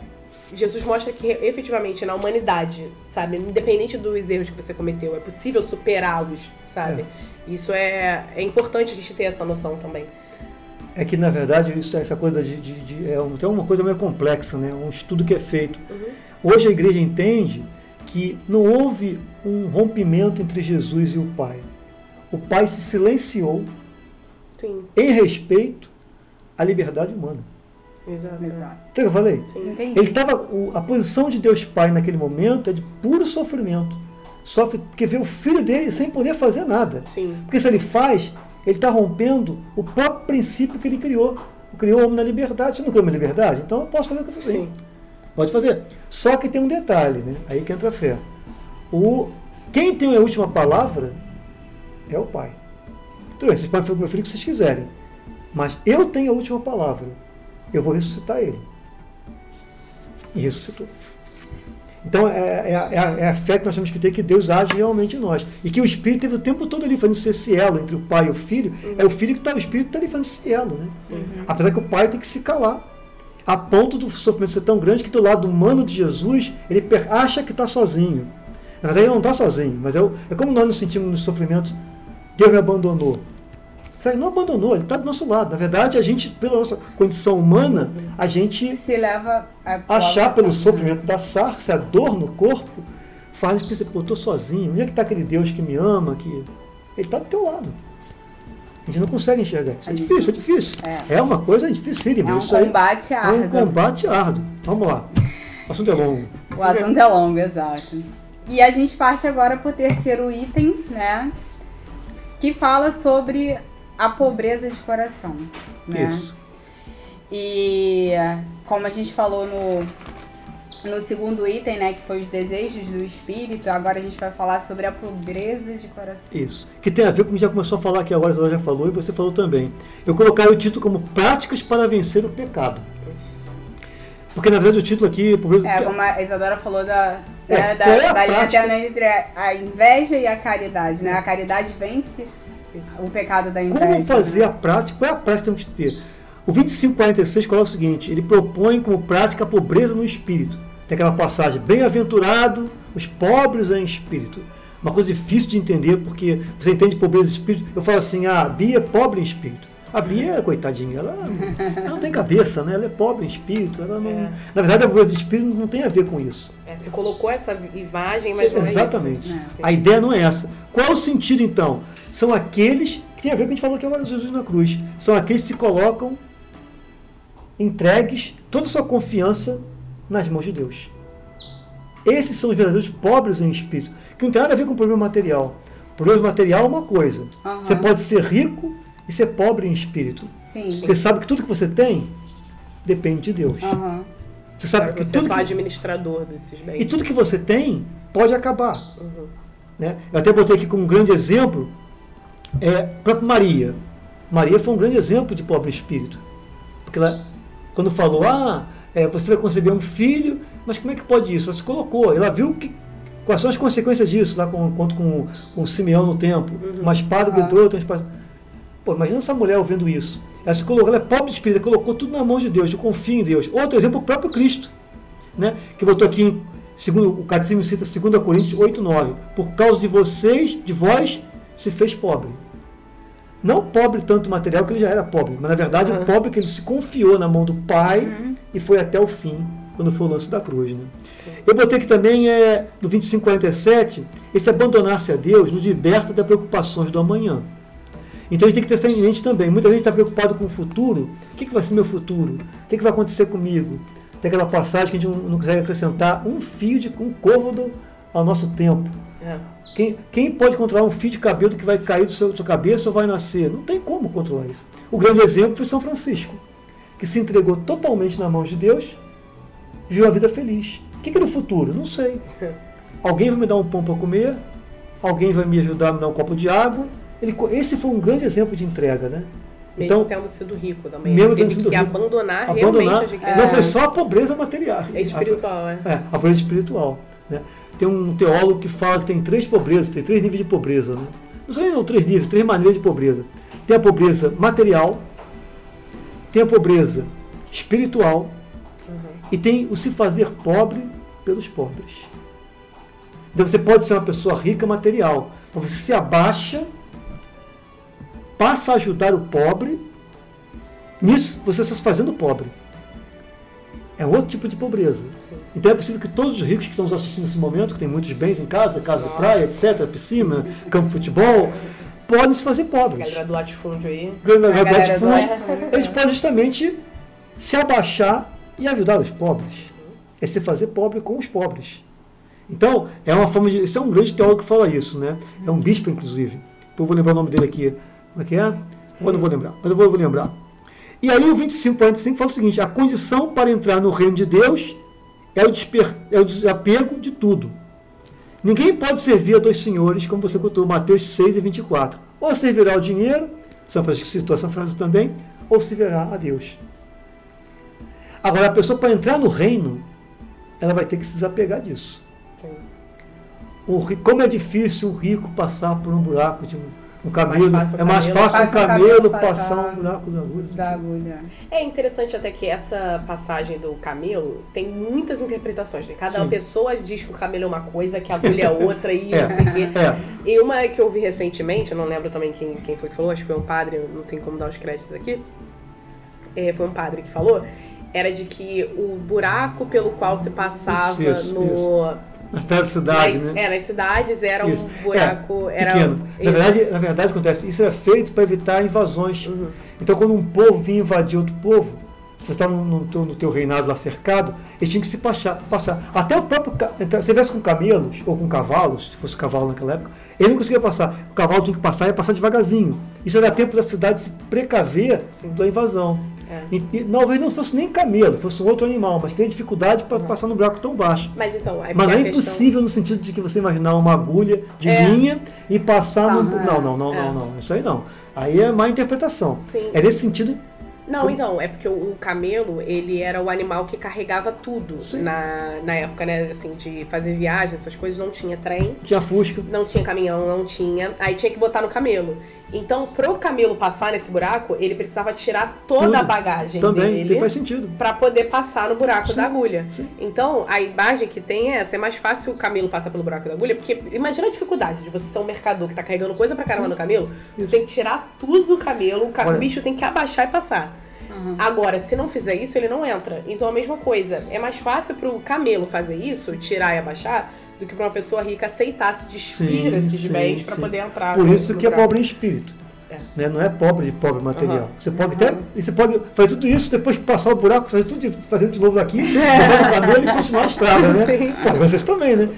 Speaker 3: Jesus mostra que efetivamente na humanidade, sabe, independente dos erros que você cometeu, é possível superá-los, sabe? É. Isso é, é importante a gente ter essa noção também.
Speaker 1: É que na verdade isso, essa coisa de, de, de é um, uma coisa meio complexa, né? Um estudo que é feito. Uhum. Hoje a igreja entende que não houve um rompimento entre Jesus e o Pai. O Pai se silenciou
Speaker 3: Sim.
Speaker 1: em respeito à liberdade humana.
Speaker 3: Exato. Exato.
Speaker 1: Então eu falei?
Speaker 2: Sim. Entendi.
Speaker 1: Ele tava, a posição de Deus Pai naquele momento é de puro sofrimento. Sofre porque vê o filho dele sem poder fazer nada.
Speaker 3: Sim.
Speaker 1: Porque se ele faz, ele está rompendo o próprio princípio que ele criou. Criou o homem na liberdade. Você não criou uma liberdade? Então eu posso fazer o que eu fizer. Pode fazer. Só que tem um detalhe, né? Aí que entra a fé. O, quem tem a última palavra é o pai. Tudo bem, vocês podem fazer com o meu filho o que vocês quiserem. Mas eu tenho a última palavra eu vou ressuscitar ele. E ressuscitou. Então é, é, é, a, é, a, fé que nós temos que ter que Deus age realmente em nós. E que o Espírito teve o tempo todo ali fazendo esse elo entre o pai e o filho. Uhum. É o filho que está, o Espírito está ali fazendo esse elo. Né? Uhum. Apesar que o pai tem que se calar. A ponto do sofrimento ser tão grande que do lado humano de Jesus, ele acha que está sozinho. Na verdade, ele não está sozinho, mas é, é como nós nos sentimos nos sofrimentos, Deus me abandonou. Sabe, não abandonou, ele está do nosso lado. Na verdade, a gente, pela nossa condição humana, a gente
Speaker 2: Se leva a
Speaker 1: achar pelo sofrimento da sarça, a dor no corpo, faz a gente pensar, pô, eu tô sozinho, onde é que está aquele Deus que me ama, que ele está do teu lado. A gente não consegue enxergar isso. É difícil, é difícil.
Speaker 2: É.
Speaker 1: É uma coisa dificílima.
Speaker 2: É um
Speaker 1: isso
Speaker 2: combate
Speaker 1: é um
Speaker 2: árduo.
Speaker 1: combate árduo. Vamos lá. O assunto é longo.
Speaker 2: O assunto é longo, exato. E a gente parte agora pro terceiro item, né? Que fala sobre a pobreza de coração. Né?
Speaker 1: Isso.
Speaker 2: E como a gente falou no, no segundo item, né? Que foi os desejos do espírito, agora a gente vai falar sobre a pobreza de coração.
Speaker 1: Isso. Que tem a ver com o que já começou a falar aqui agora, a Isabela já falou e você falou também. Eu colocaria o título como Práticas para Vencer o Pecado. Porque na verdade o título aqui. pobreza-
Speaker 2: É, como a Isadora falou da,
Speaker 1: É,
Speaker 2: né, da,
Speaker 1: é a
Speaker 2: da linha entre a inveja e a caridade, né? A caridade vence
Speaker 3: Isso.
Speaker 2: o pecado da inveja.
Speaker 1: Como fazer
Speaker 2: né?
Speaker 1: a prática? Qual é a prática que temos que ter? O 2546 coloca o seguinte: ele propõe como prática a pobreza no espírito. Tem aquela passagem: bem-aventurado os pobres em espírito. Uma coisa difícil de entender, porque você entende pobreza de espírito. Eu falo assim: ah, Bia é pobre em espírito. A Bia, coitadinha, ela, ela não tem cabeça, né? Ela é pobre em espírito. Ela não,
Speaker 3: É.
Speaker 1: Na verdade, a pobreza de espírito não tem a ver com isso.
Speaker 3: É, você colocou essa imagem, mas não é
Speaker 1: Exatamente.
Speaker 3: isso.
Speaker 2: É.
Speaker 3: Sim.
Speaker 1: A ideia não é essa. Qual é o sentido então? São aqueles que tem a ver com o que a gente falou aqui agora de Jesus na cruz. São aqueles que se colocam entregues toda a sua confiança nas mãos de Deus. Esses são os verdadeiros pobres em espírito, que não tem nada a ver com o problema material. O problema material é uma coisa.
Speaker 2: Aham.
Speaker 1: Você pode ser rico e ser pobre em espírito.
Speaker 2: Sim.
Speaker 1: Porque sabe que tudo que você tem depende de Deus.
Speaker 2: Aham.
Speaker 1: Você sabe
Speaker 3: Para
Speaker 1: que
Speaker 3: você
Speaker 1: tudo
Speaker 3: só
Speaker 1: que,
Speaker 3: administrador desses bens.
Speaker 1: e tudo que você tem pode acabar.
Speaker 3: Uhum.
Speaker 1: né? Eu até botei aqui como um grande exemplo é, a própria Maria. Maria foi um grande exemplo de pobre espírito. Porque ela, quando falou, ah, é, você vai conceber um filho, mas como é que pode isso? Ela se colocou, ela viu que, quais são as consequências disso, lá com, quanto com, com Simeão no templo. Uma espada
Speaker 2: Ah.
Speaker 1: gritou, outra espada. Pô, imagina essa mulher ouvindo isso. Ela se colocou, ela é pobre de espírito, ela colocou tudo na mão de Deus, eu confio em Deus. Outro exemplo, o próprio Cristo, né? que botou aqui, em, segundo, o Catecismo cita 2 Coríntios 8, 9. Por causa de vocês, de vós, se fez pobre. Não pobre tanto material, que ele já era pobre, mas na verdade o
Speaker 3: Uhum.
Speaker 1: pobre que ele se confiou na mão do Pai
Speaker 2: Uhum.
Speaker 1: e foi até o fim, quando foi o lance da cruz. Né? Eu botei aqui também, é, no 2547, esse abandonar-se a Deus nos liberta das preocupações do amanhã. Então a gente tem que ter isso em mente também. Muita gente está preocupado com o futuro. O que, que vai ser meu futuro? O que, que vai acontecer comigo? Tem aquela passagem que a gente não, não consegue acrescentar um fio de um côvado ao nosso tempo.
Speaker 3: É.
Speaker 1: Quem, quem pode controlar um fio de cabelo que vai cair do seu, da sua cabeça ou vai nascer? Não tem como controlar isso. O grande exemplo foi São Francisco, que se entregou totalmente nas mãos de Deus, viu a vida feliz. O que, que é no futuro? Não sei. Alguém vai me dar um pão para comer, alguém vai me ajudar a me dar um copo de água. Ele, esse foi um grande exemplo de entrega, né?
Speaker 3: Mesmo
Speaker 1: Então,
Speaker 3: tendo sido rico também.
Speaker 1: mesmo tendo sido
Speaker 3: que
Speaker 1: rico.
Speaker 3: abandonar,
Speaker 1: abandonar,
Speaker 3: realmente a
Speaker 1: não foi só a pobreza material.
Speaker 3: É espiritual, é.
Speaker 1: É, a pobreza espiritual. Né? Tem um teólogo que fala que tem três pobrezas, tem três níveis de pobreza. Né? Não são três níveis, três maneiras de pobreza. Tem a pobreza material, tem a pobreza espiritual e tem o se fazer pobre pelos pobres. Então você pode ser uma pessoa rica material, mas você se abaixa, passa a ajudar o pobre, nisso você está se fazendo pobre. É outro tipo de pobreza.
Speaker 3: Sim.
Speaker 1: Então é possível que todos os ricos que estão nos assistindo nesse momento, que tem muitos bens em casa, casa de praia, etc., piscina, campo de futebol, podem se fazer
Speaker 3: A
Speaker 1: pobres.
Speaker 3: galera do latifúndio aí.
Speaker 2: A
Speaker 1: galera de
Speaker 2: galera do
Speaker 1: latifúndio, eles podem justamente se abaixar e ajudar os pobres. É se fazer pobre com os pobres. Então, é uma forma de. Isso é um grande teólogo que fala isso, né? É um bispo, inclusive. Eu vou lembrar o nome dele aqui. Como é que é? Eu não vou lembrar, mas eu vou, eu vou lembrar. E aí o 2545 fala o seguinte: a condição para entrar no reino de Deus é o, desper, é o desapego de tudo. Ninguém pode servir a dois senhores, como você contou, Mateus 6 e 24. Ou servirá ao dinheiro, São Francisco citou essa frase também, ou servirá a Deus. Agora, a pessoa para entrar no reino, ela vai ter que se desapegar disso.
Speaker 3: Sim.
Speaker 1: O como é difícil um rico passar por um buraco de um, O camelo,
Speaker 3: Mais
Speaker 1: é mais fácil o
Speaker 2: o
Speaker 1: camelo
Speaker 2: camelo
Speaker 1: passar
Speaker 2: passar
Speaker 1: um buraco da agulha.
Speaker 2: Da agulha.
Speaker 3: É interessante até que essa passagem do camelo tem muitas interpretações. Né? Cada
Speaker 1: Sim.
Speaker 3: pessoa diz que o camelo é uma coisa, que a agulha é outra e
Speaker 1: É.
Speaker 3: não sei o quê.
Speaker 1: É,
Speaker 3: E uma que eu vi recentemente, eu não lembro também quem, quem foi que falou, acho que foi um padre, não sei como dar os créditos aqui. É, foi um padre que falou, era de que o buraco pelo qual se passava
Speaker 1: Isso,
Speaker 3: no.
Speaker 1: Na cidade, cidade
Speaker 3: nas,
Speaker 1: né?
Speaker 3: É, nas cidades era
Speaker 1: Isso.
Speaker 3: um buraco.
Speaker 1: É,
Speaker 3: era
Speaker 1: pequeno. Na
Speaker 3: Isso.
Speaker 1: verdade, na verdade, acontece, isso era feito para evitar invasões.
Speaker 3: Uhum.
Speaker 1: Então, quando um povo vinha invadir outro povo, se você estava no, no teu, no teu reinado lá cercado, eles tinham que se passar. passar. Até o próprio. Então, se você viesse com camelos ou com cavalos, se fosse cavalo naquela época, ele não conseguia passar. O cavalo tinha que passar e passar devagarzinho. Isso era tempo da cidade se precaver da invasão.
Speaker 3: É.
Speaker 1: E, e talvez não fosse nem camelo, fosse um outro animal, mas tem dificuldade para passar no buraco tão baixo.
Speaker 3: Mas então, aí
Speaker 1: Mas não é
Speaker 3: a questão-
Speaker 1: impossível no sentido de que você imaginar uma agulha de
Speaker 3: É.
Speaker 1: linha e passar no.
Speaker 2: Não, é.
Speaker 1: Não, não, não,
Speaker 3: É.
Speaker 1: não, não. Isso aí não. Aí é má interpretação.
Speaker 3: Sim.
Speaker 1: É nesse sentido.
Speaker 3: Não, então, é porque o, o camelo, ele era o animal que carregava tudo
Speaker 1: Sim.
Speaker 3: na, na época, né? Assim, de fazer viagem, essas coisas, não tinha trem.
Speaker 1: Tinha fusca.
Speaker 3: Não tinha caminhão, não tinha. Aí tinha que botar no camelo. Então, pro camelo passar nesse buraco, ele precisava tirar toda
Speaker 1: Tudo.
Speaker 3: a bagagem
Speaker 1: Também,
Speaker 3: dele
Speaker 1: faz sentido.
Speaker 3: pra poder passar no buraco
Speaker 1: Sim,
Speaker 3: da agulha.
Speaker 1: sim.
Speaker 3: Então, a imagem que tem é essa. É mais fácil o camelo passar pelo buraco da agulha, porque imagina a dificuldade de você ser um mercador que tá carregando coisa pra caramba
Speaker 1: Sim.
Speaker 3: no camelo.
Speaker 1: Isso.
Speaker 3: Você tem que tirar tudo do camelo, o, ca-
Speaker 1: Olha-
Speaker 3: o bicho tem que abaixar e passar.
Speaker 2: Uhum.
Speaker 3: Agora, se não fizer isso, ele não entra. Então a mesma coisa. É mais fácil pro camelo fazer isso, tirar e abaixar, do que pra uma pessoa rica aceitar se despir
Speaker 1: sim,
Speaker 3: bens
Speaker 1: sim.
Speaker 3: poder entrar.
Speaker 1: Por isso que é
Speaker 3: buraco.
Speaker 1: pobre em espírito.
Speaker 3: É.
Speaker 1: Né? Não é pobre de pobre material.
Speaker 3: Aham.
Speaker 1: Você pode até. E você pode fazer tudo isso, depois que passar o buraco, fazer tudo de, fazer de novo aqui, levar o cabelo e continuar a estrada, né? Pode vocês também, né?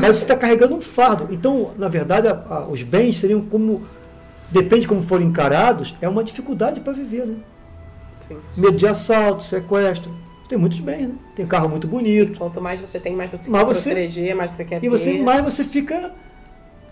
Speaker 1: Mas você está carregando um fardo. Então, na verdade, a- a- os bens seriam como. Depende de como forem encarados, é uma dificuldade para viver, né?
Speaker 3: Sim.
Speaker 1: Medo de assalto, sequestro. Tem muitos bens, né? Tem carro muito bonito.
Speaker 3: Quanto mais você tem, mais você
Speaker 1: Mas
Speaker 3: quer
Speaker 1: você-
Speaker 3: proteger, mais você quer
Speaker 1: E você,
Speaker 3: ter.
Speaker 1: mais você fica.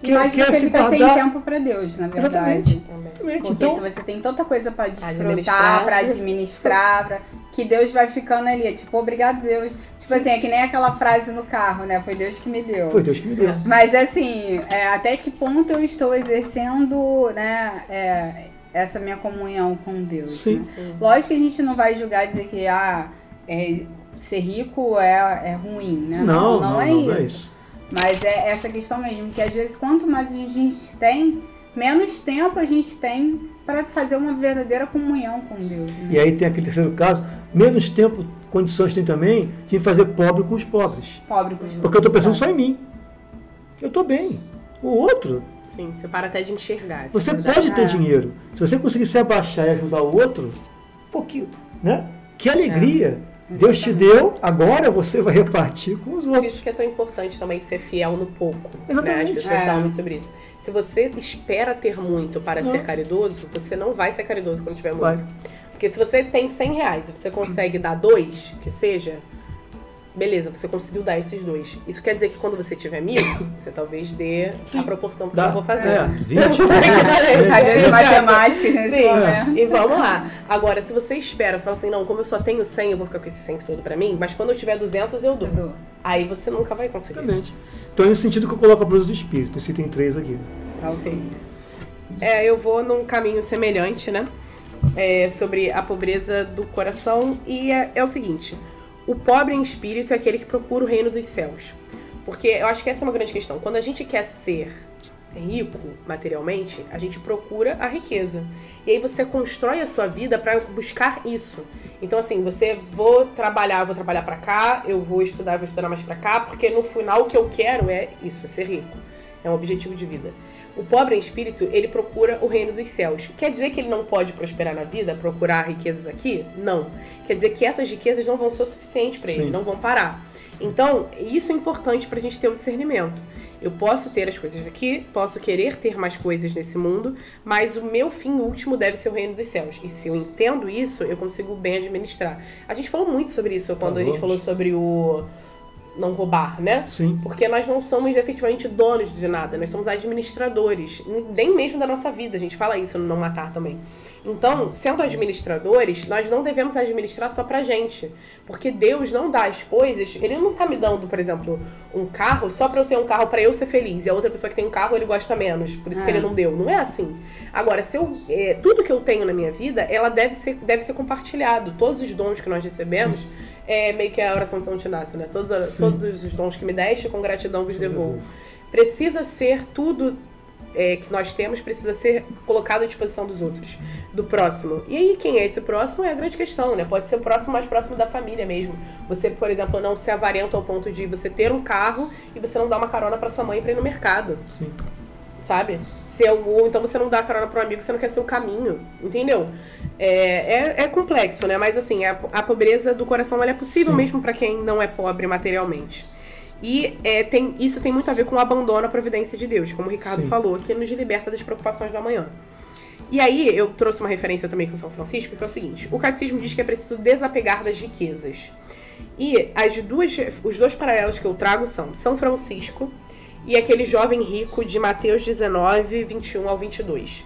Speaker 2: E mais você fica sem tempo pra Deus, na verdade.
Speaker 1: Exatamente. Exatamente.
Speaker 2: Porque
Speaker 1: Então,
Speaker 2: você tem tanta coisa pra desfrutar, pra administrar, pra- que Deus vai ficando ali. Tipo, obrigado, Deus. Tipo assim, é que nem aquela frase no carro, né? Foi Deus que me deu.
Speaker 1: foi Deus que me deu.
Speaker 2: Mas assim, é, até que ponto eu estou exercendo, né, é, essa minha comunhão com Deus?
Speaker 1: Sim.
Speaker 2: né?
Speaker 3: Sim.
Speaker 2: Lógico que a gente não vai julgar e dizer que ah, é, ser rico é, é ruim, né?
Speaker 1: Não,
Speaker 2: não,
Speaker 1: não,
Speaker 2: é,
Speaker 1: não,
Speaker 2: isso.
Speaker 1: não é isso.
Speaker 2: Mas é essa questão mesmo, que às vezes quanto mais a gente tem, menos tempo a gente tem para fazer uma verdadeira comunhão com Deus. né?
Speaker 1: E aí tem aquele terceiro caso, menos tempo, condições tem também de fazer pobre com os pobres.
Speaker 2: Pobre com os
Speaker 1: Porque eu estou pensando só em mim. Eu estou bem. O outro,
Speaker 3: Sim, você para até de enxergar. essa
Speaker 1: você
Speaker 3: verdade.
Speaker 1: pode ter
Speaker 2: É.
Speaker 1: dinheiro. Se você conseguir se abaixar e ajudar o outro, pô, que, né? que alegria. Deus te deu, agora você vai repartir com os
Speaker 3: Por
Speaker 1: outros.
Speaker 3: isso que é tão importante também ser fiel no pouco.
Speaker 1: Exatamente.
Speaker 3: Né? As pessoas
Speaker 2: É.
Speaker 3: falam muito sobre isso. Se você espera ter muito para
Speaker 1: Não.
Speaker 3: ser caridoso, você não vai ser caridoso quando tiver muito.
Speaker 1: Vai.
Speaker 3: Porque se você tem 100 reais e você consegue dar dois, que seja, beleza, você conseguiu dar esses dois. Isso quer dizer que quando você tiver mil, você talvez dê
Speaker 1: Sim.
Speaker 3: a proporção que
Speaker 1: Dá.
Speaker 3: eu vou fazer.
Speaker 1: É, 20.
Speaker 2: Às vezes
Speaker 3: Exato.
Speaker 2: matemáticas nesse
Speaker 3: Sim,
Speaker 2: momento.
Speaker 3: e vamos lá. Agora, se você espera, você fala assim, não, como eu só tenho 100, eu vou ficar com esse 100 todo pra mim, mas quando eu tiver 200, eu dou.
Speaker 2: Edu,
Speaker 3: Aí você nunca vai conseguir.
Speaker 1: Exatamente. Então é nesse sentido que eu coloco a blusa do espírito. Esse item 3 aqui.
Speaker 2: Tá ok.
Speaker 3: É, eu vou num caminho semelhante, né? É, sobre a pobreza do coração. E é, é o seguinte: o pobre em espírito é aquele que procura o reino dos céus. Porque eu acho que essa é uma grande questão. Quando a gente quer ser rico materialmente, a gente procura a riqueza. E aí você constrói a sua vida para buscar isso. Então assim, você vou trabalhar, vou trabalhar para cá, eu vou estudar, vou estudar mais para cá, porque no final o que eu quero é isso, é ser rico. É um objetivo de vida. O pobre em espírito, ele procura o reino dos céus. Quer dizer que ele não pode prosperar na vida, procurar riquezas aqui? Não. Quer dizer que essas riquezas não vão ser o suficiente para ele, não vão parar. Então, isso é importante para a gente ter o discernimento. Eu posso ter as coisas aqui, posso querer ter mais coisas nesse mundo, mas o meu fim último deve ser o reino dos céus. E se eu entendo isso, eu consigo bem administrar. A gente falou muito sobre isso quando a gente falou sobre o não roubar, né?
Speaker 1: Sim.
Speaker 3: Porque nós não somos efetivamente donos de nada, nós somos administradores, nem mesmo da nossa vida. A gente fala isso no Não Matar também. Então, sendo administradores, nós não devemos administrar só pra gente. Porque Deus não dá as coisas, Ele não tá me dando, por exemplo, um carro só pra eu ter um carro pra eu ser feliz. E a outra pessoa que tem um carro, ele gosta menos. Por isso que
Speaker 2: É.
Speaker 3: ele não deu. Não é assim. Agora, se eu, é, tudo que eu tenho na minha vida, ela deve ser, deve ser compartilhado. Todos os dons que nós recebemos, é meio que a oração de São Tinácio, né? Todos,
Speaker 1: Sim.
Speaker 3: todos os dons que me deste, com gratidão vos devolvo.
Speaker 1: devolvo.
Speaker 3: Precisa ser tudo é, que nós temos, precisa ser colocado à disposição dos outros, do próximo. E aí, quem é esse próximo é a grande questão, né? Pode ser o próximo mais próximo da família mesmo. Você, por exemplo, não ser avarento ao ponto de você ter um carro e você não dar uma carona pra sua mãe pra ir no mercado
Speaker 1: Sim.
Speaker 3: Sabe? Se é, ou então você não dá carona para um amigo, você não quer ser o caminho, entendeu? É, é, é complexo, né? Mas assim, a, a pobreza do coração ela é possível
Speaker 1: Sim.
Speaker 3: mesmo para quem não é pobre materialmente. E é, tem, isso tem muito a ver com o abandono à providência de Deus, como o Ricardo
Speaker 1: Sim.
Speaker 3: falou, que nos liberta das preocupações da manhã. E aí, eu trouxe uma referência também com São Francisco, que é o seguinte: o catecismo diz que é preciso desapegar das riquezas. E as duas, os dois paralelos que eu trago são São Francisco e aquele jovem rico de Mateus 19, 21 ao 22.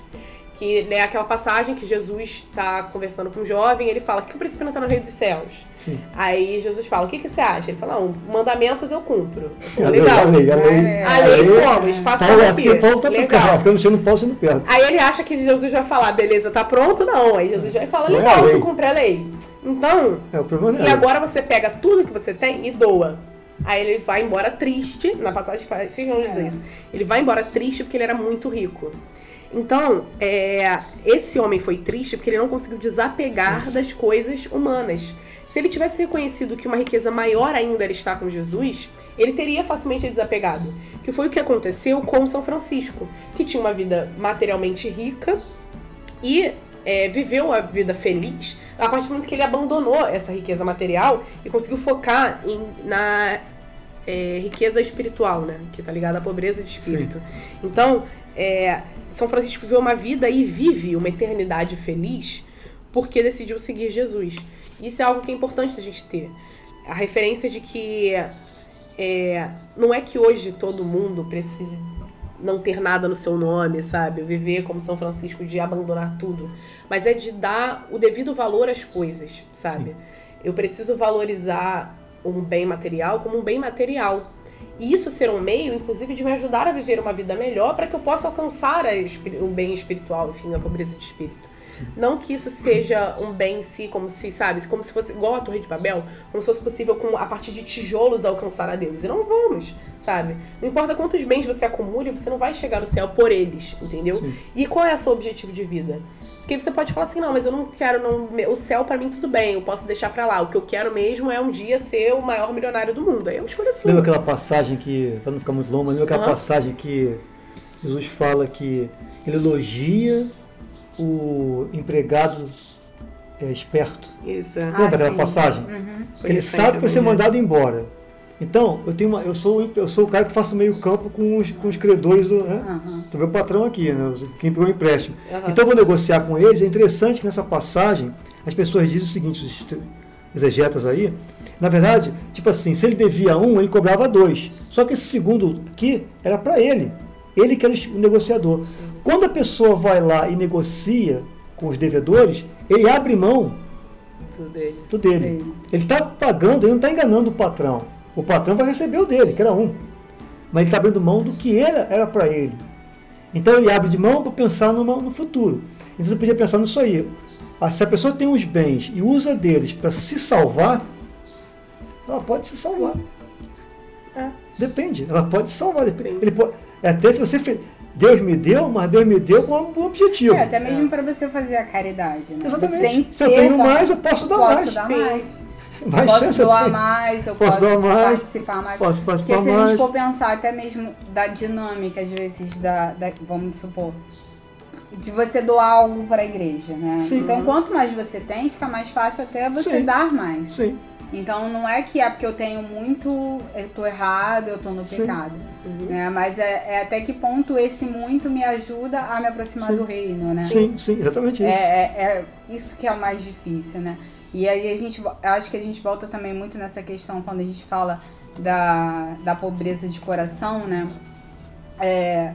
Speaker 3: Que é aquela passagem que Jesus está conversando com um jovem e ele fala: que o príncipe não está no reino dos céus?
Speaker 1: Sim.
Speaker 3: Aí Jesus fala: O que, que você acha? Ele fala: Não, mandamentos eu cumpro. Eu falo,
Speaker 1: A lei,
Speaker 3: legal.
Speaker 1: a lei, a lei.
Speaker 2: É,
Speaker 3: A lei fomos, aqui.
Speaker 1: tá
Speaker 3: Legal.
Speaker 1: eu no Paulo, você não perde.
Speaker 3: Aí ele acha que Jesus vai falar, beleza, tá pronto? Não. Aí Jesus vai falar,
Speaker 1: Não é
Speaker 3: legal,
Speaker 1: lei.
Speaker 3: tu cumpre a lei. Então,
Speaker 1: É, o problema não
Speaker 3: e
Speaker 1: é.
Speaker 3: agora você pega tudo que você tem e doa. Aí ele vai embora triste, na passagem vocês vão dizer
Speaker 2: É.
Speaker 3: isso. Ele vai embora triste porque ele era muito rico. Então, é, esse homem foi triste porque ele não conseguiu desapegar das coisas humanas. Se ele tivesse reconhecido que uma riqueza maior ainda era estar com Jesus, ele teria facilmente desapegado. Que foi o que aconteceu com São Francisco, que tinha uma vida materialmente rica e é, viveu a vida feliz a partir do momento que ele abandonou essa riqueza material e conseguiu focar em- na é, riqueza espiritual, né? Que tá ligada à pobreza de espírito. Então, é, São Francisco viveu uma vida e vive uma eternidade feliz porque decidiu seguir Jesus. Isso é algo que é importante a gente ter. A referência de que é, não é que hoje todo mundo precise não ter nada no seu nome, sabe? Viver como São Francisco de abandonar tudo. Mas é de dar o devido valor às coisas, sabe? Eu preciso valorizar um bem material como um bem material. E isso ser um meio, inclusive, de me ajudar a viver uma vida melhor para que eu possa alcançar espiri- um bem espiritual, enfim, a pobreza de espírito. Não que isso seja um bem em si, como se, sabe, como se fosse igual a Torre de Babel, como se fosse possível com, a partir de tijolos alcançar a Deus. E não vamos, sabe? Não importa quantos bens você acumule, você não vai chegar no céu por eles, entendeu?
Speaker 1: Sim.
Speaker 3: E qual é o seu objetivo de vida? Porque você pode falar assim, não, mas eu não quero, não, o céu pra mim tudo bem, eu posso deixar pra lá. O que eu quero mesmo é um dia ser o maior milionário do mundo. Aí é uma escolha sua.
Speaker 1: Lembra aquela passagem que, para não ficar muito longo, mas lembra aquela
Speaker 3: Aham.
Speaker 1: passagem que Jesus fala que ele elogia o empregado é, esperto.
Speaker 3: Isso, é.
Speaker 2: Ah,
Speaker 1: Lembra aquela
Speaker 2: sim.
Speaker 1: passagem?
Speaker 2: Uhum.
Speaker 1: Ele sabe que vai ser mandado embora. Então, eu tenho uma, eu sou eu sou o cara que faço meio campo com os, com os credores do, né? Do meu patrão aqui, né? quem pegou o empréstimo.
Speaker 3: Aham.
Speaker 1: Então eu vou negociar com eles. É interessante que nessa passagem as pessoas dizem o seguinte, os exegetas aí, na verdade, tipo assim, se ele devia um, ele cobrava dois. Só que esse segundo aqui era para ele. Ele que era o negociador. Quando a pessoa vai lá e negocia com os devedores, ele abre mão
Speaker 3: Tudo dele.
Speaker 1: do dele.
Speaker 2: Dele.
Speaker 1: Ele está pagando, ele não está enganando o patrão. O patrão vai receber o dele, que era um. Mas ele está abrindo mão do que era era para ele. Então ele abre de mão para pensar numa- no futuro. Então você podia pensar nisso aí. Ah, Se a pessoa tem os bens e usa deles para se salvar, ela pode se salvar.
Speaker 3: É.
Speaker 1: Depende, ela pode se salvar. Ele pode, até se você fez. Deus me deu, mas Deus me deu com um objetivo.
Speaker 2: É, até mesmo pra você fazer a caridade, né? Tem
Speaker 1: Exatamente. Se eu tenho mais, eu posso dar
Speaker 2: posso
Speaker 1: mais.
Speaker 2: dar mais.
Speaker 1: Mais
Speaker 2: posso
Speaker 1: eu
Speaker 2: doar
Speaker 1: tenho.
Speaker 2: mais, eu
Speaker 1: Posso
Speaker 2: posso,
Speaker 1: doar mais,
Speaker 2: participar mais.
Speaker 1: Posso
Speaker 2: Porque
Speaker 1: participar
Speaker 2: se a
Speaker 1: mais.
Speaker 2: gente for pensar até mesmo da dinâmica, às vezes, da, da- vamos supor, de você doar algo para a igreja, né?
Speaker 1: Sim.
Speaker 2: Então, quanto mais você tem, fica mais fácil até você
Speaker 1: Sim.
Speaker 2: dar mais.
Speaker 1: Sim.
Speaker 2: Então, não é que é porque eu tenho muito, eu tô errado, eu tô no
Speaker 1: Sim.
Speaker 2: pecado.
Speaker 3: Uhum.
Speaker 2: Né? Mas é, é até que ponto esse muito me ajuda a me aproximar
Speaker 1: Sim.
Speaker 2: do reino, né?
Speaker 1: Sim, sim, exatamente
Speaker 2: É,
Speaker 1: isso.
Speaker 2: é, é isso que é o mais difícil, né? E aí a gente, acho que a gente volta também muito nessa questão quando a gente fala da, da pobreza de coração, né? É,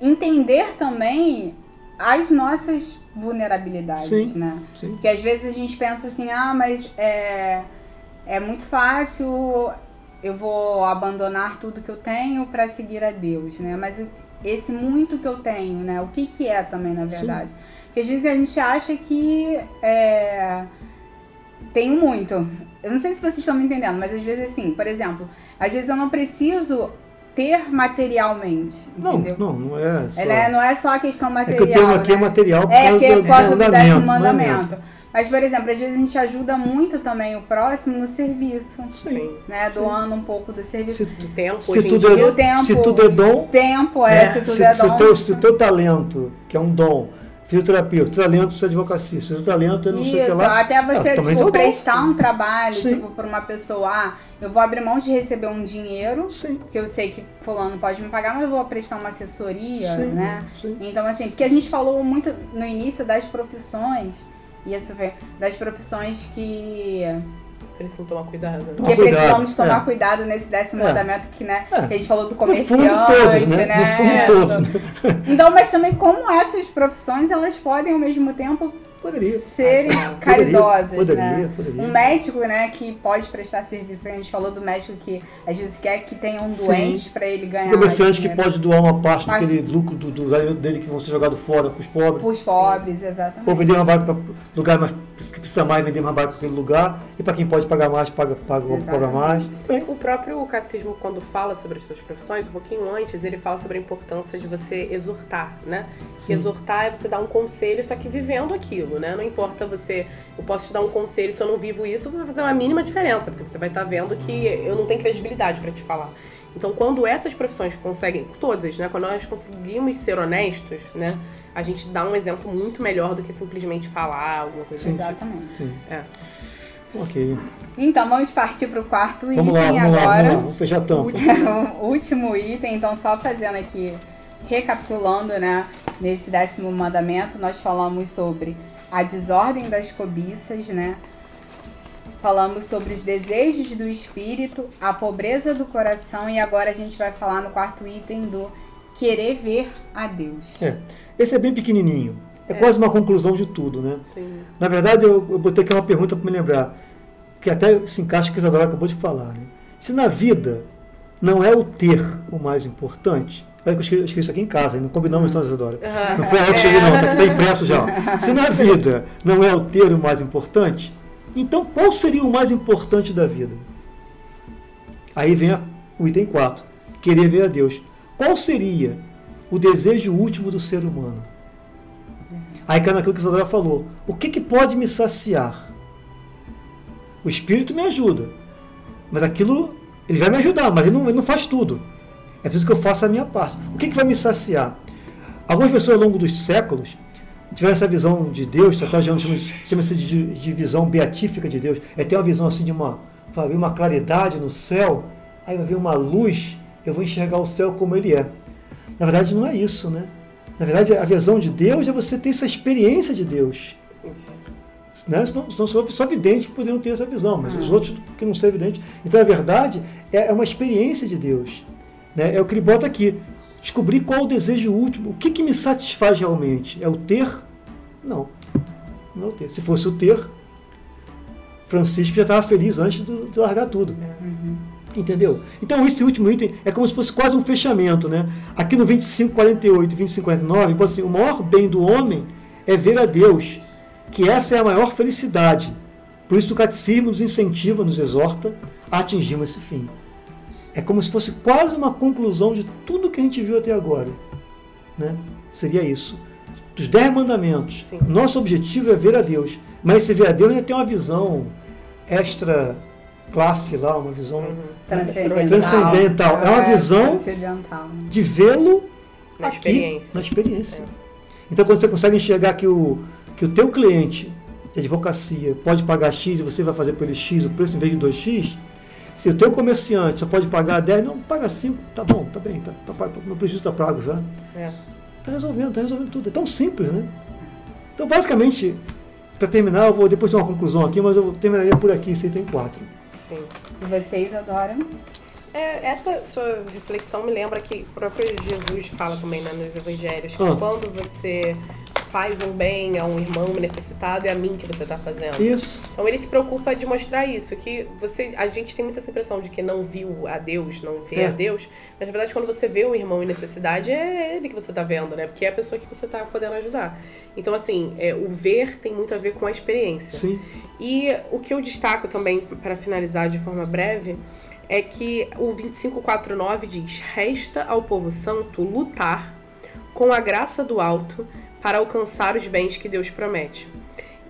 Speaker 2: entender também as nossas vulnerabilidades,
Speaker 1: Sim.
Speaker 2: né?
Speaker 1: Sim.
Speaker 2: Porque às vezes a gente pensa assim, ah, mas é, é muito fácil, eu vou abandonar tudo que eu tenho para seguir a Deus, né? Mas esse muito que eu tenho, né? O que que é também, na verdade? Porque às vezes a gente acha que é, tenho muito. Eu não sei se vocês estão me entendendo, mas às vezes assim, por exemplo, às vezes eu não preciso ter materialmente,
Speaker 1: Não,
Speaker 2: entendeu?
Speaker 1: não, não é só...
Speaker 2: Ela é- não é só a questão
Speaker 1: É
Speaker 2: material,
Speaker 1: que o termo aqui é
Speaker 2: né?
Speaker 1: material por
Speaker 2: É,
Speaker 1: causa
Speaker 2: que é
Speaker 1: do,
Speaker 2: por causa do décimo
Speaker 1: mandamento.
Speaker 2: mandamento. Mas, por exemplo, às vezes a gente ajuda muito também o próximo no serviço,
Speaker 1: Sim.
Speaker 2: Né? Doando um pouco do serviço.
Speaker 1: Se,
Speaker 3: Do tempo,
Speaker 1: se
Speaker 3: hoje
Speaker 1: tudo, é,
Speaker 2: tempo,
Speaker 1: se tudo é dom,
Speaker 2: Tempo, é, se tudo
Speaker 1: se,
Speaker 2: é
Speaker 1: se o
Speaker 2: dom.
Speaker 1: teu, se o teu talento, que é um dom, fisioterapeuta, talento é advocacia, se o talento é não sei o que
Speaker 2: Isso,
Speaker 1: lá.
Speaker 2: até você,
Speaker 1: ah, é
Speaker 2: tipo, prestar um trabalho,
Speaker 1: Sim.
Speaker 2: tipo, pra uma pessoa, ah, eu vou abrir mão de receber um dinheiro,
Speaker 1: Sim,
Speaker 2: porque eu sei que fulano pode me pagar, mas eu vou prestar uma assessoria,
Speaker 1: sim,
Speaker 2: né?
Speaker 1: sim.
Speaker 2: Então, assim, porque a gente falou muito no início das profissões, isso das profissões que,
Speaker 3: Precisam tomar cuidado. Né?
Speaker 1: Tomar
Speaker 2: que
Speaker 1: cuidado,
Speaker 2: precisamos tomar
Speaker 1: é.
Speaker 2: cuidado nesse décimo
Speaker 1: É.
Speaker 2: mandamento, que, né,
Speaker 1: É.
Speaker 2: que a gente falou do
Speaker 1: No
Speaker 2: comerciante,
Speaker 1: fundo todos, né?
Speaker 2: né?
Speaker 1: No fundo todos. né?
Speaker 2: Então, mas também como essas profissões, elas podem ao mesmo tempo
Speaker 1: Poderia.
Speaker 2: serem caridosas,
Speaker 1: poderia,
Speaker 2: né?
Speaker 1: poderia.
Speaker 2: Um médico, né, que pode prestar serviço, a gente falou do médico que às vezes quer que tenham
Speaker 1: Sim.
Speaker 2: doentes pra ele ganhar
Speaker 1: Um comerciante que pode doar uma parte
Speaker 2: Mas-
Speaker 1: daquele lucro do, do dele que vão ser jogados fora para os pobres.
Speaker 2: Pros pobres, exatamente.
Speaker 1: Ou vender mais barato para lugar mais, que precisa mais, vender mais barato aquele lugar. E para quem pode pagar mais, paga, paga, paga
Speaker 2: Exatamente.
Speaker 1: mais. Bem,
Speaker 3: O próprio catecismo, quando fala sobre as suas profissões, um pouquinho antes, ele fala sobre a importância de você exortar, né?
Speaker 1: Sim.
Speaker 3: Exortar é você dar um conselho, só que vivendo aquilo, né? Não importa você. Eu posso te dar um conselho, se eu não vivo isso, vai fazer uma mínima diferença, porque você vai estar vendo que eu não tenho credibilidade para te falar. Então, quando essas profissões conseguem, todas, né? Quando nós conseguimos ser honestos, né? A gente dá um exemplo muito melhor do que simplesmente falar alguma coisa
Speaker 1: Sim.
Speaker 3: tipo.
Speaker 2: Exatamente.
Speaker 1: sim.
Speaker 3: É.
Speaker 1: Ok.
Speaker 2: Então, vamos partir pro quarto
Speaker 1: Vamos lá,
Speaker 2: item
Speaker 1: vamos lá,
Speaker 2: agora.
Speaker 1: vamos lá. Vamos fechar a tampa.
Speaker 2: o último item, então só fazendo aqui, recapitulando, né? Nesse décimo mandamento, nós falamos sobre a desordem das cobiças, né? Falamos sobre os desejos do espírito, a pobreza do coração e agora a gente vai falar no quarto item do querer ver a Deus.
Speaker 1: É. Esse é bem pequenininho. É, quase uma conclusão de tudo, né?
Speaker 3: Sim.
Speaker 1: Na verdade, eu, eu botei aqui uma pergunta para me lembrar, que até se encaixa com o que a Isadora acabou de falar. Né? Se na vida não é o ter o mais importante, que eu escrevi, isso aqui em casa, não combinamos então, Isadora. Não foi ela que escrevi, não, tá, tá impresso já. Se na vida não é o ter o mais importante, então qual seria o mais importante da vida? Aí vem a- o item 4, querer ver a Deus. Qual seria o desejo último do ser humano? Aí cai naquilo que Isadora falou. O que, que pode me saciar? O Espírito me ajuda. Mas aquilo, ele vai me ajudar, mas ele não, ele não faz tudo. É preciso que eu faça a minha parte. O que, que vai me saciar? Algumas pessoas ao longo dos séculos tiveram essa visão de Deus, chama-se de, de visão beatífica de Deus. É ter uma visão assim de uma, vai uma claridade no céu, aí vai ver uma luz, eu vou enxergar o céu como ele é. Na verdade, não é isso, né? Na verdade, a visão de Deus é você ter essa experiência de Deus.
Speaker 3: Isso.
Speaker 1: Né? Senão, senão só, só videntes que poderiam ter essa visão, mas os outros que não são evidentes. Então, a verdade é, é uma experiência de Deus. Né? É o que ele bota aqui. Descobrir qual o desejo último. O que, que me satisfaz realmente? É o ter? Não. Não é o ter. Se fosse o ter, Francisco já estava feliz antes de, de largar tudo. Entendeu? Então esse último item é como se fosse quase um fechamento, né? Aqui no 2548 e 2549, pode assim, o maior bem do homem é ver a Deus, que essa é a maior felicidade. Por isso o catecismo nos incentiva, nos exorta a atingirmos esse fim. É como se fosse quase uma conclusão de tudo que a gente viu até agora. Né? Seria isso. Dos dez mandamentos,
Speaker 3: Sim.
Speaker 1: nosso objetivo é ver a Deus. Mas esse ver a Deus ainda tem uma visão extra classe lá, uma visão
Speaker 3: Uhum.
Speaker 2: Transcendental.
Speaker 1: Transcendental. É uma visão
Speaker 2: Transcendental.
Speaker 1: de vê-lo
Speaker 3: Na
Speaker 1: aqui,
Speaker 3: experiência.
Speaker 1: na experiência. Então, quando você consegue enxergar que o, que o teu cliente de advocacia pode pagar X e você vai fazer por ele X o preço em vez de 2X, se o teu comerciante só pode pagar 10, não, paga 5, tá bom, tá bem, tá, tá, meu prejuízo está pago já.
Speaker 3: É.
Speaker 1: Tá resolvendo, tá resolvendo tudo. É tão simples, né? Então, basicamente, para terminar, eu vou depois ter uma conclusão aqui, mas eu terminaria por aqui, esse item 4.
Speaker 3: Sim.
Speaker 2: E vocês adoram?
Speaker 3: É, essa sua reflexão me lembra que o próprio Jesus fala também né, nos evangelhos que
Speaker 1: Ah.
Speaker 3: quando você faz um bem a um irmão necessitado, é a mim que você está fazendo.
Speaker 1: Isso.
Speaker 3: Então ele se preocupa de mostrar isso, que você, a gente tem muita essa impressão de que não viu a Deus, não vê
Speaker 1: É.
Speaker 3: a Deus, mas na verdade quando você vê o irmão em necessidade é ele que você tá vendo, né? Porque é a pessoa que você tá podendo ajudar. Então assim, é, o ver tem muito a ver com a experiência.
Speaker 1: Sim.
Speaker 3: E o que eu destaco também para finalizar de forma breve é que o 2549 diz: "Resta ao povo santo lutar com a graça do alto para alcançar os bens que Deus promete".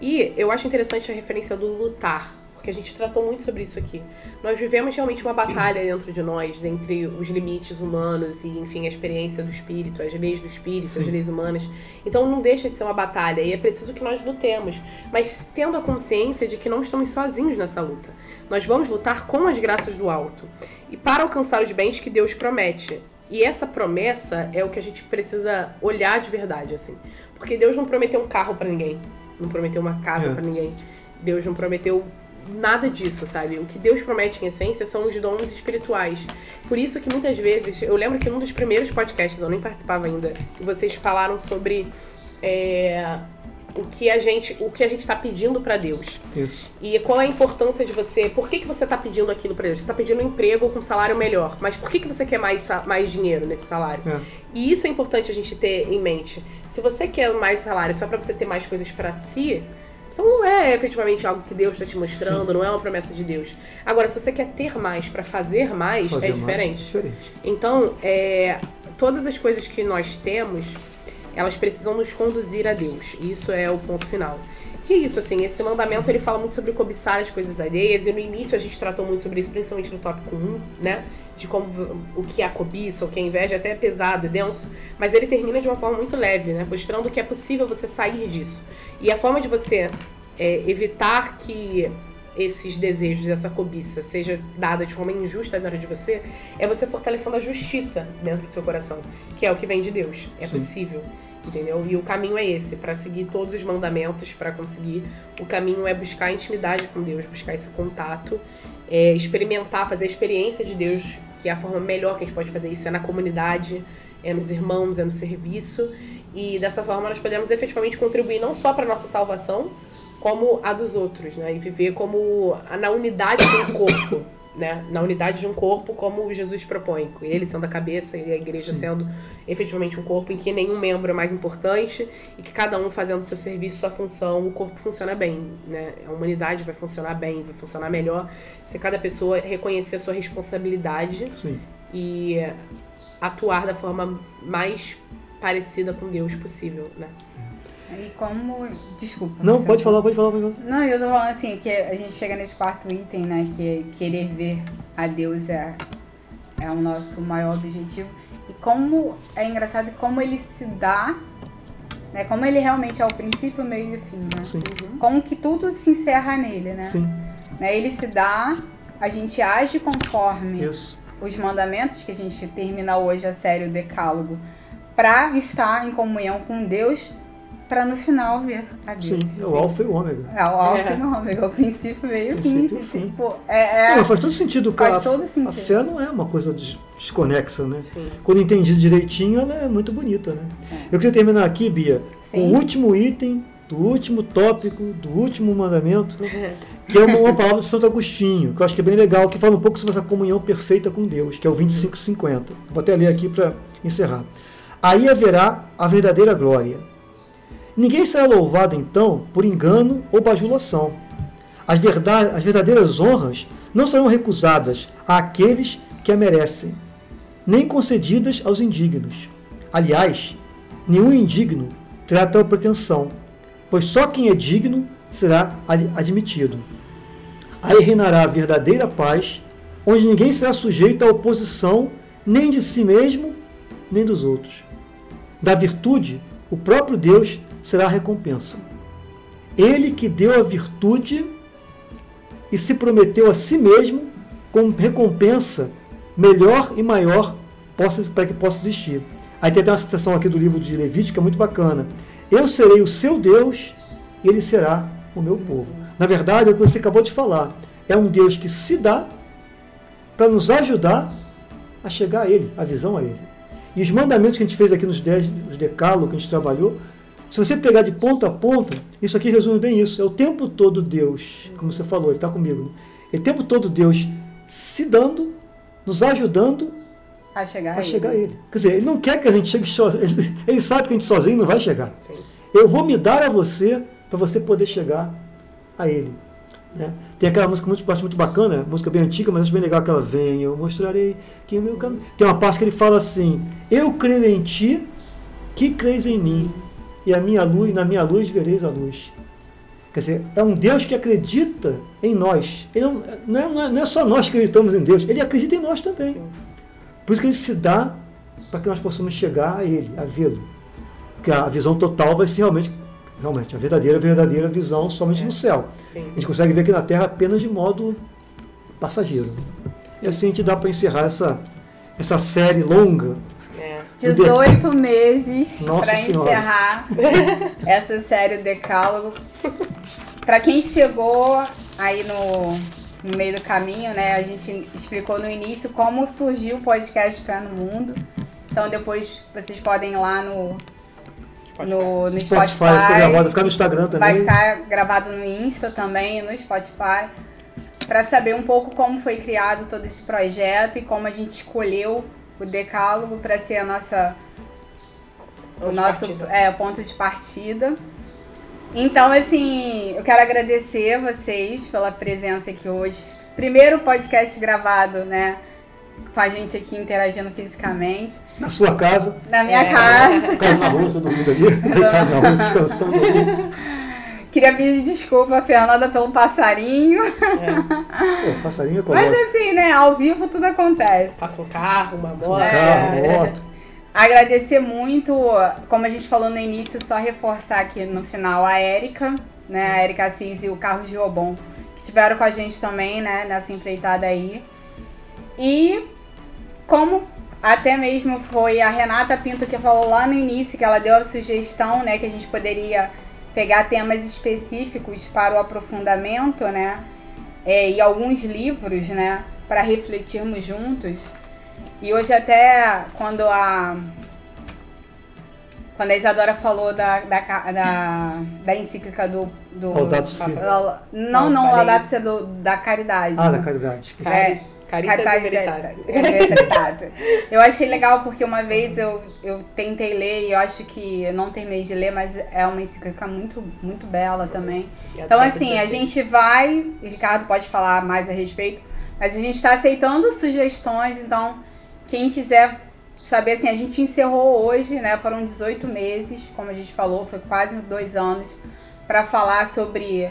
Speaker 3: E eu acho interessante a referência do lutar, porque a gente tratou muito sobre isso aqui. Nós vivemos realmente uma batalha dentro de nós, entre os limites humanos e, enfim, a experiência do espírito, as leis do espírito, as
Speaker 1: Sim.
Speaker 3: leis humanas. Então não deixa de ser uma batalha e é preciso que nós lutemos, mas tendo a consciência de que não estamos sozinhos nessa luta. Nós vamos lutar com as graças do alto e para alcançar os bens que Deus promete. E essa promessa é o que a gente precisa olhar de verdade, assim. Porque Deus não prometeu um carro pra ninguém, não prometeu uma casa
Speaker 1: É.
Speaker 3: pra ninguém. Deus não prometeu nada disso, sabe? O que Deus promete em essência são os dons espirituais. Por isso que muitas vezes, eu lembro que num dos primeiros podcasts, eu nem participava ainda, vocês falaram sobre é, o que a gente, o que a gente está pedindo pra Deus.
Speaker 1: Isso.
Speaker 3: E qual é a importância de você. Por que, que você está pedindo aquilo pra Deus? Você está pedindo um emprego com salário melhor. Mas por que, que você quer mais, mais dinheiro nesse salário?
Speaker 1: É.
Speaker 3: E isso é importante a gente ter em mente. Se você quer mais salário só pra você ter mais coisas pra si, então não é efetivamente algo que Deus está te mostrando, não é uma promessa de Deus. Agora, se você quer ter mais pra fazer mais,
Speaker 1: Fazer
Speaker 3: é
Speaker 1: mais,
Speaker 3: diferente.
Speaker 1: Diferente.
Speaker 3: Então, é, todas as coisas que nós temos, elas precisam nos conduzir a Deus. Isso é o ponto final. E é isso, assim, esse mandamento ele fala muito sobre cobiçar as coisas alheias, e no início a gente tratou muito sobre isso, principalmente no tópico 1, né? De como o que é a cobiça, o que é a inveja, até é pesado denso, mas ele termina de uma forma muito leve, né? Mostrando que é possível você sair disso. E a forma de você é, evitar que esses desejos, essa cobiça, seja dada de forma injusta dentro de você, é você fortalecendo a justiça dentro do seu coração, que é o que vem de Deus. É
Speaker 1: Sim.
Speaker 3: possível, entendeu? E o caminho é esse, para seguir todos os mandamentos, para conseguir. O caminho é buscar intimidade com Deus, buscar esse contato, é, experimentar, fazer a experiência de Deus, que é a forma melhor que a gente pode fazer isso é na comunidade, é nos irmãos, é no serviço. E dessa forma nós podemos efetivamente contribuir não só para nossa salvação, como a dos outros, né? E viver como na unidade de um corpo, né? Na unidade de um corpo, como Jesus propõe, com ele sendo a cabeça e a igreja
Speaker 1: Sim.
Speaker 3: sendo efetivamente um corpo em que nenhum membro é mais importante e que cada um fazendo seu serviço, sua função, o corpo funciona bem, né? A humanidade vai funcionar bem, vai funcionar melhor se cada pessoa reconhecer a sua responsabilidade
Speaker 1: Sim.
Speaker 3: e atuar da forma mais parecida com Deus possível, né?
Speaker 2: E como. Desculpa.
Speaker 1: Não,
Speaker 2: você
Speaker 1: pode falar, pode falar, pode falar.
Speaker 2: Não, eu tô falando assim, que a gente chega nesse quarto item, né? Que é querer ver a Deus é, é o nosso maior objetivo. E como é engraçado como ele se dá, né? Como ele realmente é o princípio, o meio e o fim, né?
Speaker 1: Sim.
Speaker 2: Como que tudo se encerra nele, né?
Speaker 1: Sim.
Speaker 2: Né, Ele se dá, a gente age conforme
Speaker 1: Isso.
Speaker 2: os mandamentos, que a gente termina hoje a série o Decálogo, para estar em comunhão com Deus, para no final ver a Deus.
Speaker 1: Sim. É o alfa e o ômega.
Speaker 2: É o alfa
Speaker 3: É.
Speaker 2: e o ômega, o princípio meio e o fim.
Speaker 1: Princípio e fim.
Speaker 2: Tipo, é, é-
Speaker 1: Não, faz todo sentido, cara.
Speaker 2: faz todo
Speaker 1: A
Speaker 2: sentido.
Speaker 1: fé não é uma coisa des- desconexa, né?
Speaker 3: Sim.
Speaker 1: Quando entendido direitinho, ela é muito bonita, né?
Speaker 2: É.
Speaker 1: Eu queria terminar aqui, Bia, com
Speaker 2: Sim.
Speaker 1: o último item do último tópico, do último mandamento, que é uma, uma palavra de Santo Agostinho, que eu acho que é bem legal, que fala um pouco sobre essa comunhão perfeita com Deus, que é o 2550. Vou até ler aqui para encerrar. Aí haverá a verdadeira glória. Ninguém será louvado então por engano ou bajulação. As, verda- as verdadeiras honras não serão recusadas àqueles que a merecem, nem concedidas aos indignos. Aliás, nenhum indigno terá tal pretensão, pois só quem é digno será ad- admitido. Aí reinará a verdadeira paz, onde ninguém será sujeito à oposição nem de si mesmo, nem dos outros. Da virtude, o próprio Deus será a recompensa. Ele que deu a virtude e se prometeu a si mesmo como recompensa melhor e maior para que possa existir. Aí tem até uma citação aqui do livro de Levítico que é muito bacana. Eu serei o seu Deus e ele será o meu povo. Na verdade, é o que você acabou de falar. é um Deus que se dá para nos ajudar a chegar a Ele, a visão a Ele. E os mandamentos que a gente fez aqui nos 10, os decálogos que a gente trabalhou, se você pegar de ponta a ponta, isso aqui resume bem isso. É o tempo todo Deus, como você falou, Ele está comigo. É o tempo todo Deus se dando, nos ajudando
Speaker 2: A chegar
Speaker 1: a
Speaker 2: aí.
Speaker 1: chegar a Ele. Quer dizer, Ele não quer que a gente chegue sozinho. Ele, ele sabe que a gente sozinho não vai chegar.
Speaker 3: Sim.
Speaker 1: Eu vou me dar a você para você poder chegar a Ele. né? Tem aquela música muito, muito bacana, música bem antiga, mas acho bem legal que ela vem. Eu mostrarei que o meu caminho. Tem uma parte que ele fala assim: Eu creio em ti, que crês em mim, e a minha luz, na minha luz vereis a luz. Quer dizer, é um Deus que acredita em nós. Ele não, não, é, não é- não é só nós que acreditamos em Deus, ele acredita em nós também. Por isso que ele se dá para que nós possamos chegar a Ele, a vê-lo. Porque a visão total vai ser realmente, realmente a verdadeira, verdadeira visão somente no céu.
Speaker 3: Sim.
Speaker 1: A gente consegue ver aqui na Terra apenas de modo passageiro. E assim a gente dá para encerrar essa, essa série longa.
Speaker 3: É.
Speaker 2: 18 meses para encerrar essa série Decálogo. Para quem chegou aí no, no meio do caminho, né? A gente explicou no início como surgiu o podcast Pé no Mundo. Então depois vocês podem ir lá no, no, no
Speaker 1: Spotify,
Speaker 2: Spotify.
Speaker 1: fica gravado, vai ficar no Instagram também.
Speaker 2: Vai ficar gravado no Insta também, no Spotify, para saber um pouco como foi criado todo esse projeto e como a gente escolheu o Decálogo para ser a nossa o nosso é, ponto de partida. Então, assim, eu quero agradecer vocês pela presença aqui hoje. Primeiro podcast gravado, né? Com a gente aqui interagindo fisicamente.
Speaker 1: Na sua casa,
Speaker 2: Na minha
Speaker 3: É.
Speaker 2: casa.
Speaker 1: caiu na rua, você dormindo ali, deitado na rua, descansando ali.
Speaker 2: Queria pedir desculpa, Fernanda, pelo passarinho.
Speaker 3: É.
Speaker 1: Pô, passarinho é
Speaker 2: Mas assim, né? Ao vivo tudo acontece.
Speaker 3: Passa um carro, uma
Speaker 1: Um
Speaker 3: moto.
Speaker 1: carro,
Speaker 3: É.
Speaker 1: moto.
Speaker 2: Agradecer muito, como a gente falou no início, só reforçar aqui no final a Érica, né? A Érica Assis e o Carlos Giobon, que estiveram com a gente também, né? Nessa empreitada aí. E como até mesmo foi a Renata Pinto que falou lá no início, que ela deu a sugestão, né? Que a gente poderia pegar temas específicos para o aprofundamento, né? É, e alguns livros, né? Para refletirmos juntos. E hoje até quando a quando a Isadora falou da, da, da, da encíclica do. do
Speaker 1: Laudato
Speaker 2: Não,
Speaker 3: Não,
Speaker 2: não. Laudato Si é do, da caridade.
Speaker 1: Ah,
Speaker 2: né?
Speaker 1: da caridade.
Speaker 3: Cari-
Speaker 2: É.
Speaker 3: Caritas
Speaker 2: Caridade
Speaker 3: e Veritas.
Speaker 2: é- é. Eu achei legal porque uma vez eu, eu tentei ler e eu acho que eu não terminei de ler, mas é uma encíclica muito, muito bela também. Então, assim, a
Speaker 3: 16.
Speaker 2: gente vai, o Ricardo pode falar mais a respeito, mas a gente está aceitando sugestões, então, quem quiser saber, assim, a gente encerrou hoje, né? Foram 18 meses, como a gente falou, foi quase dois anos, para falar sobre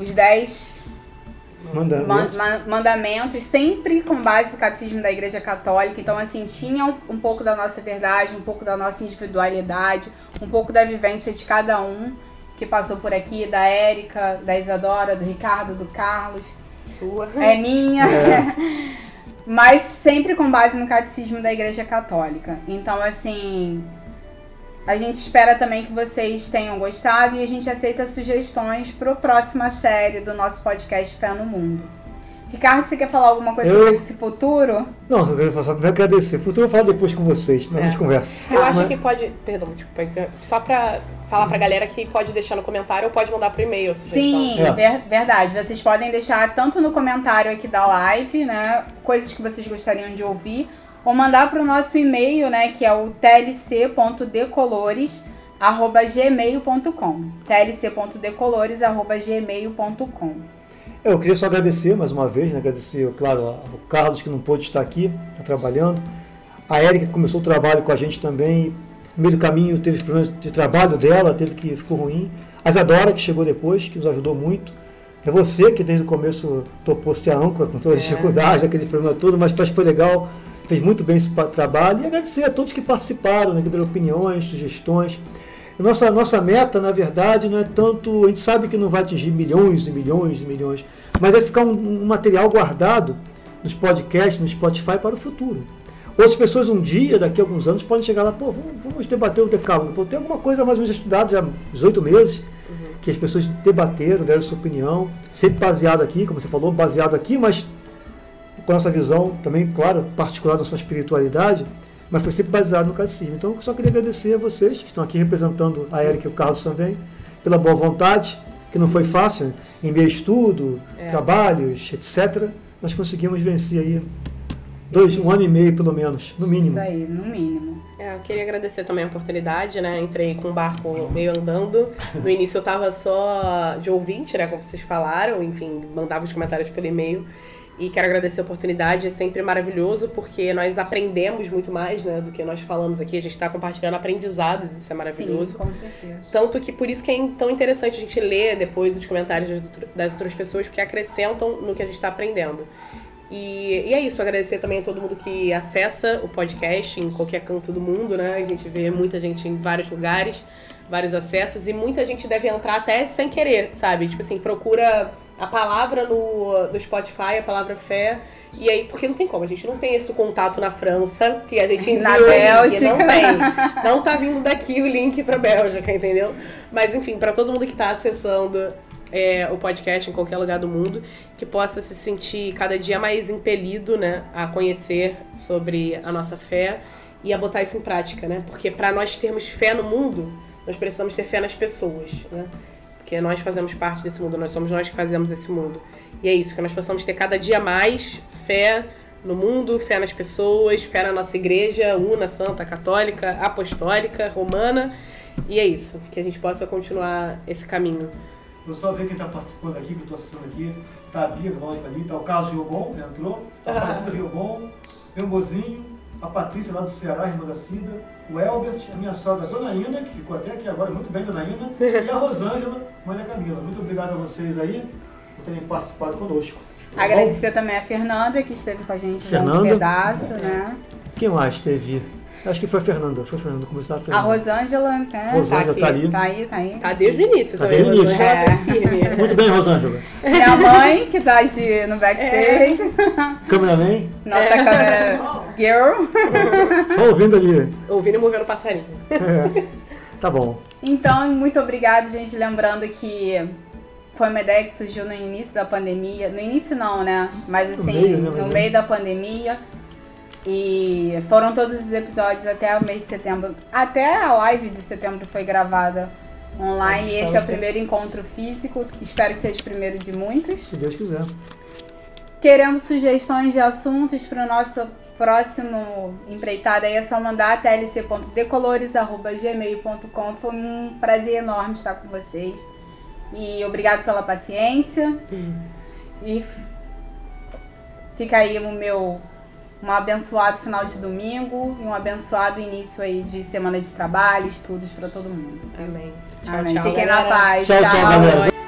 Speaker 2: os 10
Speaker 1: Manda.
Speaker 2: man- man- mandamentos, sempre com base no catecismo da Igreja Católica. Então, assim, tinha um, um pouco da nossa verdade, um pouco da nossa individualidade, um pouco da vivência de cada um que passou por aqui, da Érica, da Isadora, do Ricardo, do Carlos,
Speaker 3: Sua.
Speaker 2: é minha.
Speaker 1: É.
Speaker 2: Mas sempre com base no catecismo da Igreja Católica. Então, assim, a gente espera também que vocês tenham gostado e a gente aceita sugestões para a próxima série do nosso podcast Fé no Mundo. Ricardo, você quer falar alguma coisa
Speaker 1: Eu-
Speaker 2: sobre esse futuro?
Speaker 1: Não, eu quero só agradecer. Futuro eu falo depois com vocês, mas a gente
Speaker 3: É.
Speaker 1: conversa.
Speaker 3: Eu acho
Speaker 1: Mas-
Speaker 3: que pode. Perdão, desculpa. dizer- Só pra falar pra galera que pode deixar no comentário ou pode mandar por e-mail. a.
Speaker 2: Sim,
Speaker 1: É.
Speaker 2: ver- verdade. Vocês podem deixar tanto no comentário aqui da live, né? Coisas que vocês gostariam de ouvir, ou mandar para o nosso e-mail, né? Que é o tlc.decolores@gmail.com. tlc.decolores@gmail.com.
Speaker 1: Eu queria só agradecer mais uma vez, né? agradecer, claro, ao Carlos que não pôde estar aqui, está trabalhando. A Érica que começou o trabalho com a gente também. No meio do caminho teve problemas de trabalho dela, teve que ficou ruim. A Isadora que chegou depois, que nos ajudou muito. É você que desde o começo topou ser a âncora com todas as
Speaker 3: É.
Speaker 1: dificuldades, aquele problema todo, mas acho que foi legal, fez muito bem esse trabalho. E agradecer a todos que participaram, né, que deram opiniões, sugestões. Nossa, nossa meta, na verdade, não é tanto. A gente sabe que não vai atingir milhões e milhões e milhões, mas é ficar um, um material guardado nos podcasts, no Spotify para o futuro. Outras pessoas, um dia, daqui a alguns anos, podem chegar lá, pô, vamos, vamos debater o decálogo. Pô, tem alguma coisa mais ou menos estudada já há 18 meses. que as pessoas debateram, deram sua opinião, sempre baseado aqui, como você falou, baseado aqui, mas com a nossa visão também, claro, particular da nossa espiritualidade, mas foi sempre baseado no catecismo. Então, eu só queria agradecer a vocês que estão aqui representando a Erika e o Carlos também, pela boa vontade, que não foi fácil, em meio a estudo,
Speaker 3: É.
Speaker 1: trabalhos, etc. Nós conseguimos vencer aí dois, um ano e meio pelo menos, no mínimo.
Speaker 2: Isso aí, no mínimo.
Speaker 3: É, eu queria agradecer também a oportunidade, né? Entrei com o barco meio andando. No início eu tava só de ouvinte, né? Como vocês falaram, enfim, mandava os comentários pelo e-mail. E quero agradecer a oportunidade, é sempre maravilhoso, porque nós aprendemos muito mais, né, do que nós falamos aqui. A gente está compartilhando aprendizados, isso é maravilhoso.
Speaker 2: Sim, com certeza.
Speaker 3: Tanto que por isso que é tão interessante a gente ler depois os comentários das outras pessoas, porque acrescentam no que a gente está aprendendo. E, e é isso, agradecer também a todo mundo que acessa o podcast em qualquer canto do mundo, né? A gente vê muita gente em vários lugares, vários acessos, e muita gente deve entrar até sem querer, sabe? Tipo assim, procura a palavra no, no Spotify, a palavra fé. E aí, porque não tem como, a gente não tem esse contato na França, que a gente
Speaker 2: Na
Speaker 3: enviou o link,
Speaker 2: Bélgica.
Speaker 3: não tem. Não tá vindo daqui o link pra Bélgica, entendeu? Mas enfim, pra todo mundo que tá acessando é, o podcast em qualquer lugar do mundo, que possa se sentir cada dia mais impelido, né, a conhecer sobre a nossa fé e a botar isso em prática, né? Porque pra nós termos fé no mundo, nós precisamos ter fé nas pessoas, né? Porque nós fazemos parte desse mundo, nós somos nós que fazemos esse mundo. E é isso, que nós possamos ter cada dia mais fé no mundo, fé nas pessoas, fé na nossa igreja, una, santa, católica, apostólica, romana. E é isso, que a gente possa continuar esse caminho.
Speaker 1: Vou só ver quem está participando aqui, que eu estou acessando aqui. Tá a Bia, lógico, ali. Tá o Carlos Riobon, que entrou. Tá a Aparecida Riobon. Tem o Mozinho. A Patrícia lá do Ceará, irmã da Cida. O Elbert, a minha sogra, a Dona Ina, que ficou até aqui agora muito bem, Dona Ina. E a Rosângela, mãe da Camila. Muito obrigado a vocês aí por terem participado conosco. Tá bom?
Speaker 2: Agradecer também a Fernanda, que esteve com a gente um
Speaker 1: Fernanda.
Speaker 2: pedaço, né?
Speaker 1: Quem mais teve? Acho que foi a Fernanda. Foi a Fernanda. Começou a
Speaker 2: A
Speaker 1: Fernanda.
Speaker 2: Rosângela, né?
Speaker 1: Rosângela
Speaker 3: Tá
Speaker 1: tá ali.
Speaker 2: Tá aí, tá aí.
Speaker 3: Tá desde o início
Speaker 1: Tá
Speaker 3: também.
Speaker 1: desde o início.
Speaker 2: É.
Speaker 3: firme.
Speaker 1: Muito bem, Rosângela.
Speaker 2: Minha mãe, que tá de, no backstage.
Speaker 1: Cameraman,
Speaker 2: Nossa
Speaker 3: É.
Speaker 2: câmera girl.
Speaker 1: só ouvindo ali.
Speaker 3: Ouvindo e movendo o passarinho.
Speaker 1: É. Tá bom.
Speaker 2: Então, muito obrigado, gente. Lembrando que foi uma ideia que surgiu no início da pandemia. No início não, né? Mas
Speaker 1: No
Speaker 2: assim,
Speaker 1: meio, né,
Speaker 2: no meio da pandemia. E foram todos os episódios até o mês de setembro. Até a live de setembro foi gravada online. Esse é o primeiro encontro físico. Espero que seja o primeiro de muitos.
Speaker 1: Se Deus quiser.
Speaker 2: Querendo sugestões de assuntos para o nosso próximo empreitada aí é só mandar tlc.decolores.gmail.com. Foi um prazer enorme estar com vocês. E obrigado pela paciência. E f- fica aí o meu um abençoado final de domingo e um abençoado início aí de semana de trabalho, estudos para todo mundo.
Speaker 3: Amém. Tchau,
Speaker 2: Amém.
Speaker 3: tchau.
Speaker 2: Fiquem
Speaker 3: galera.
Speaker 2: na paz.
Speaker 1: Tchau, tchau, galera.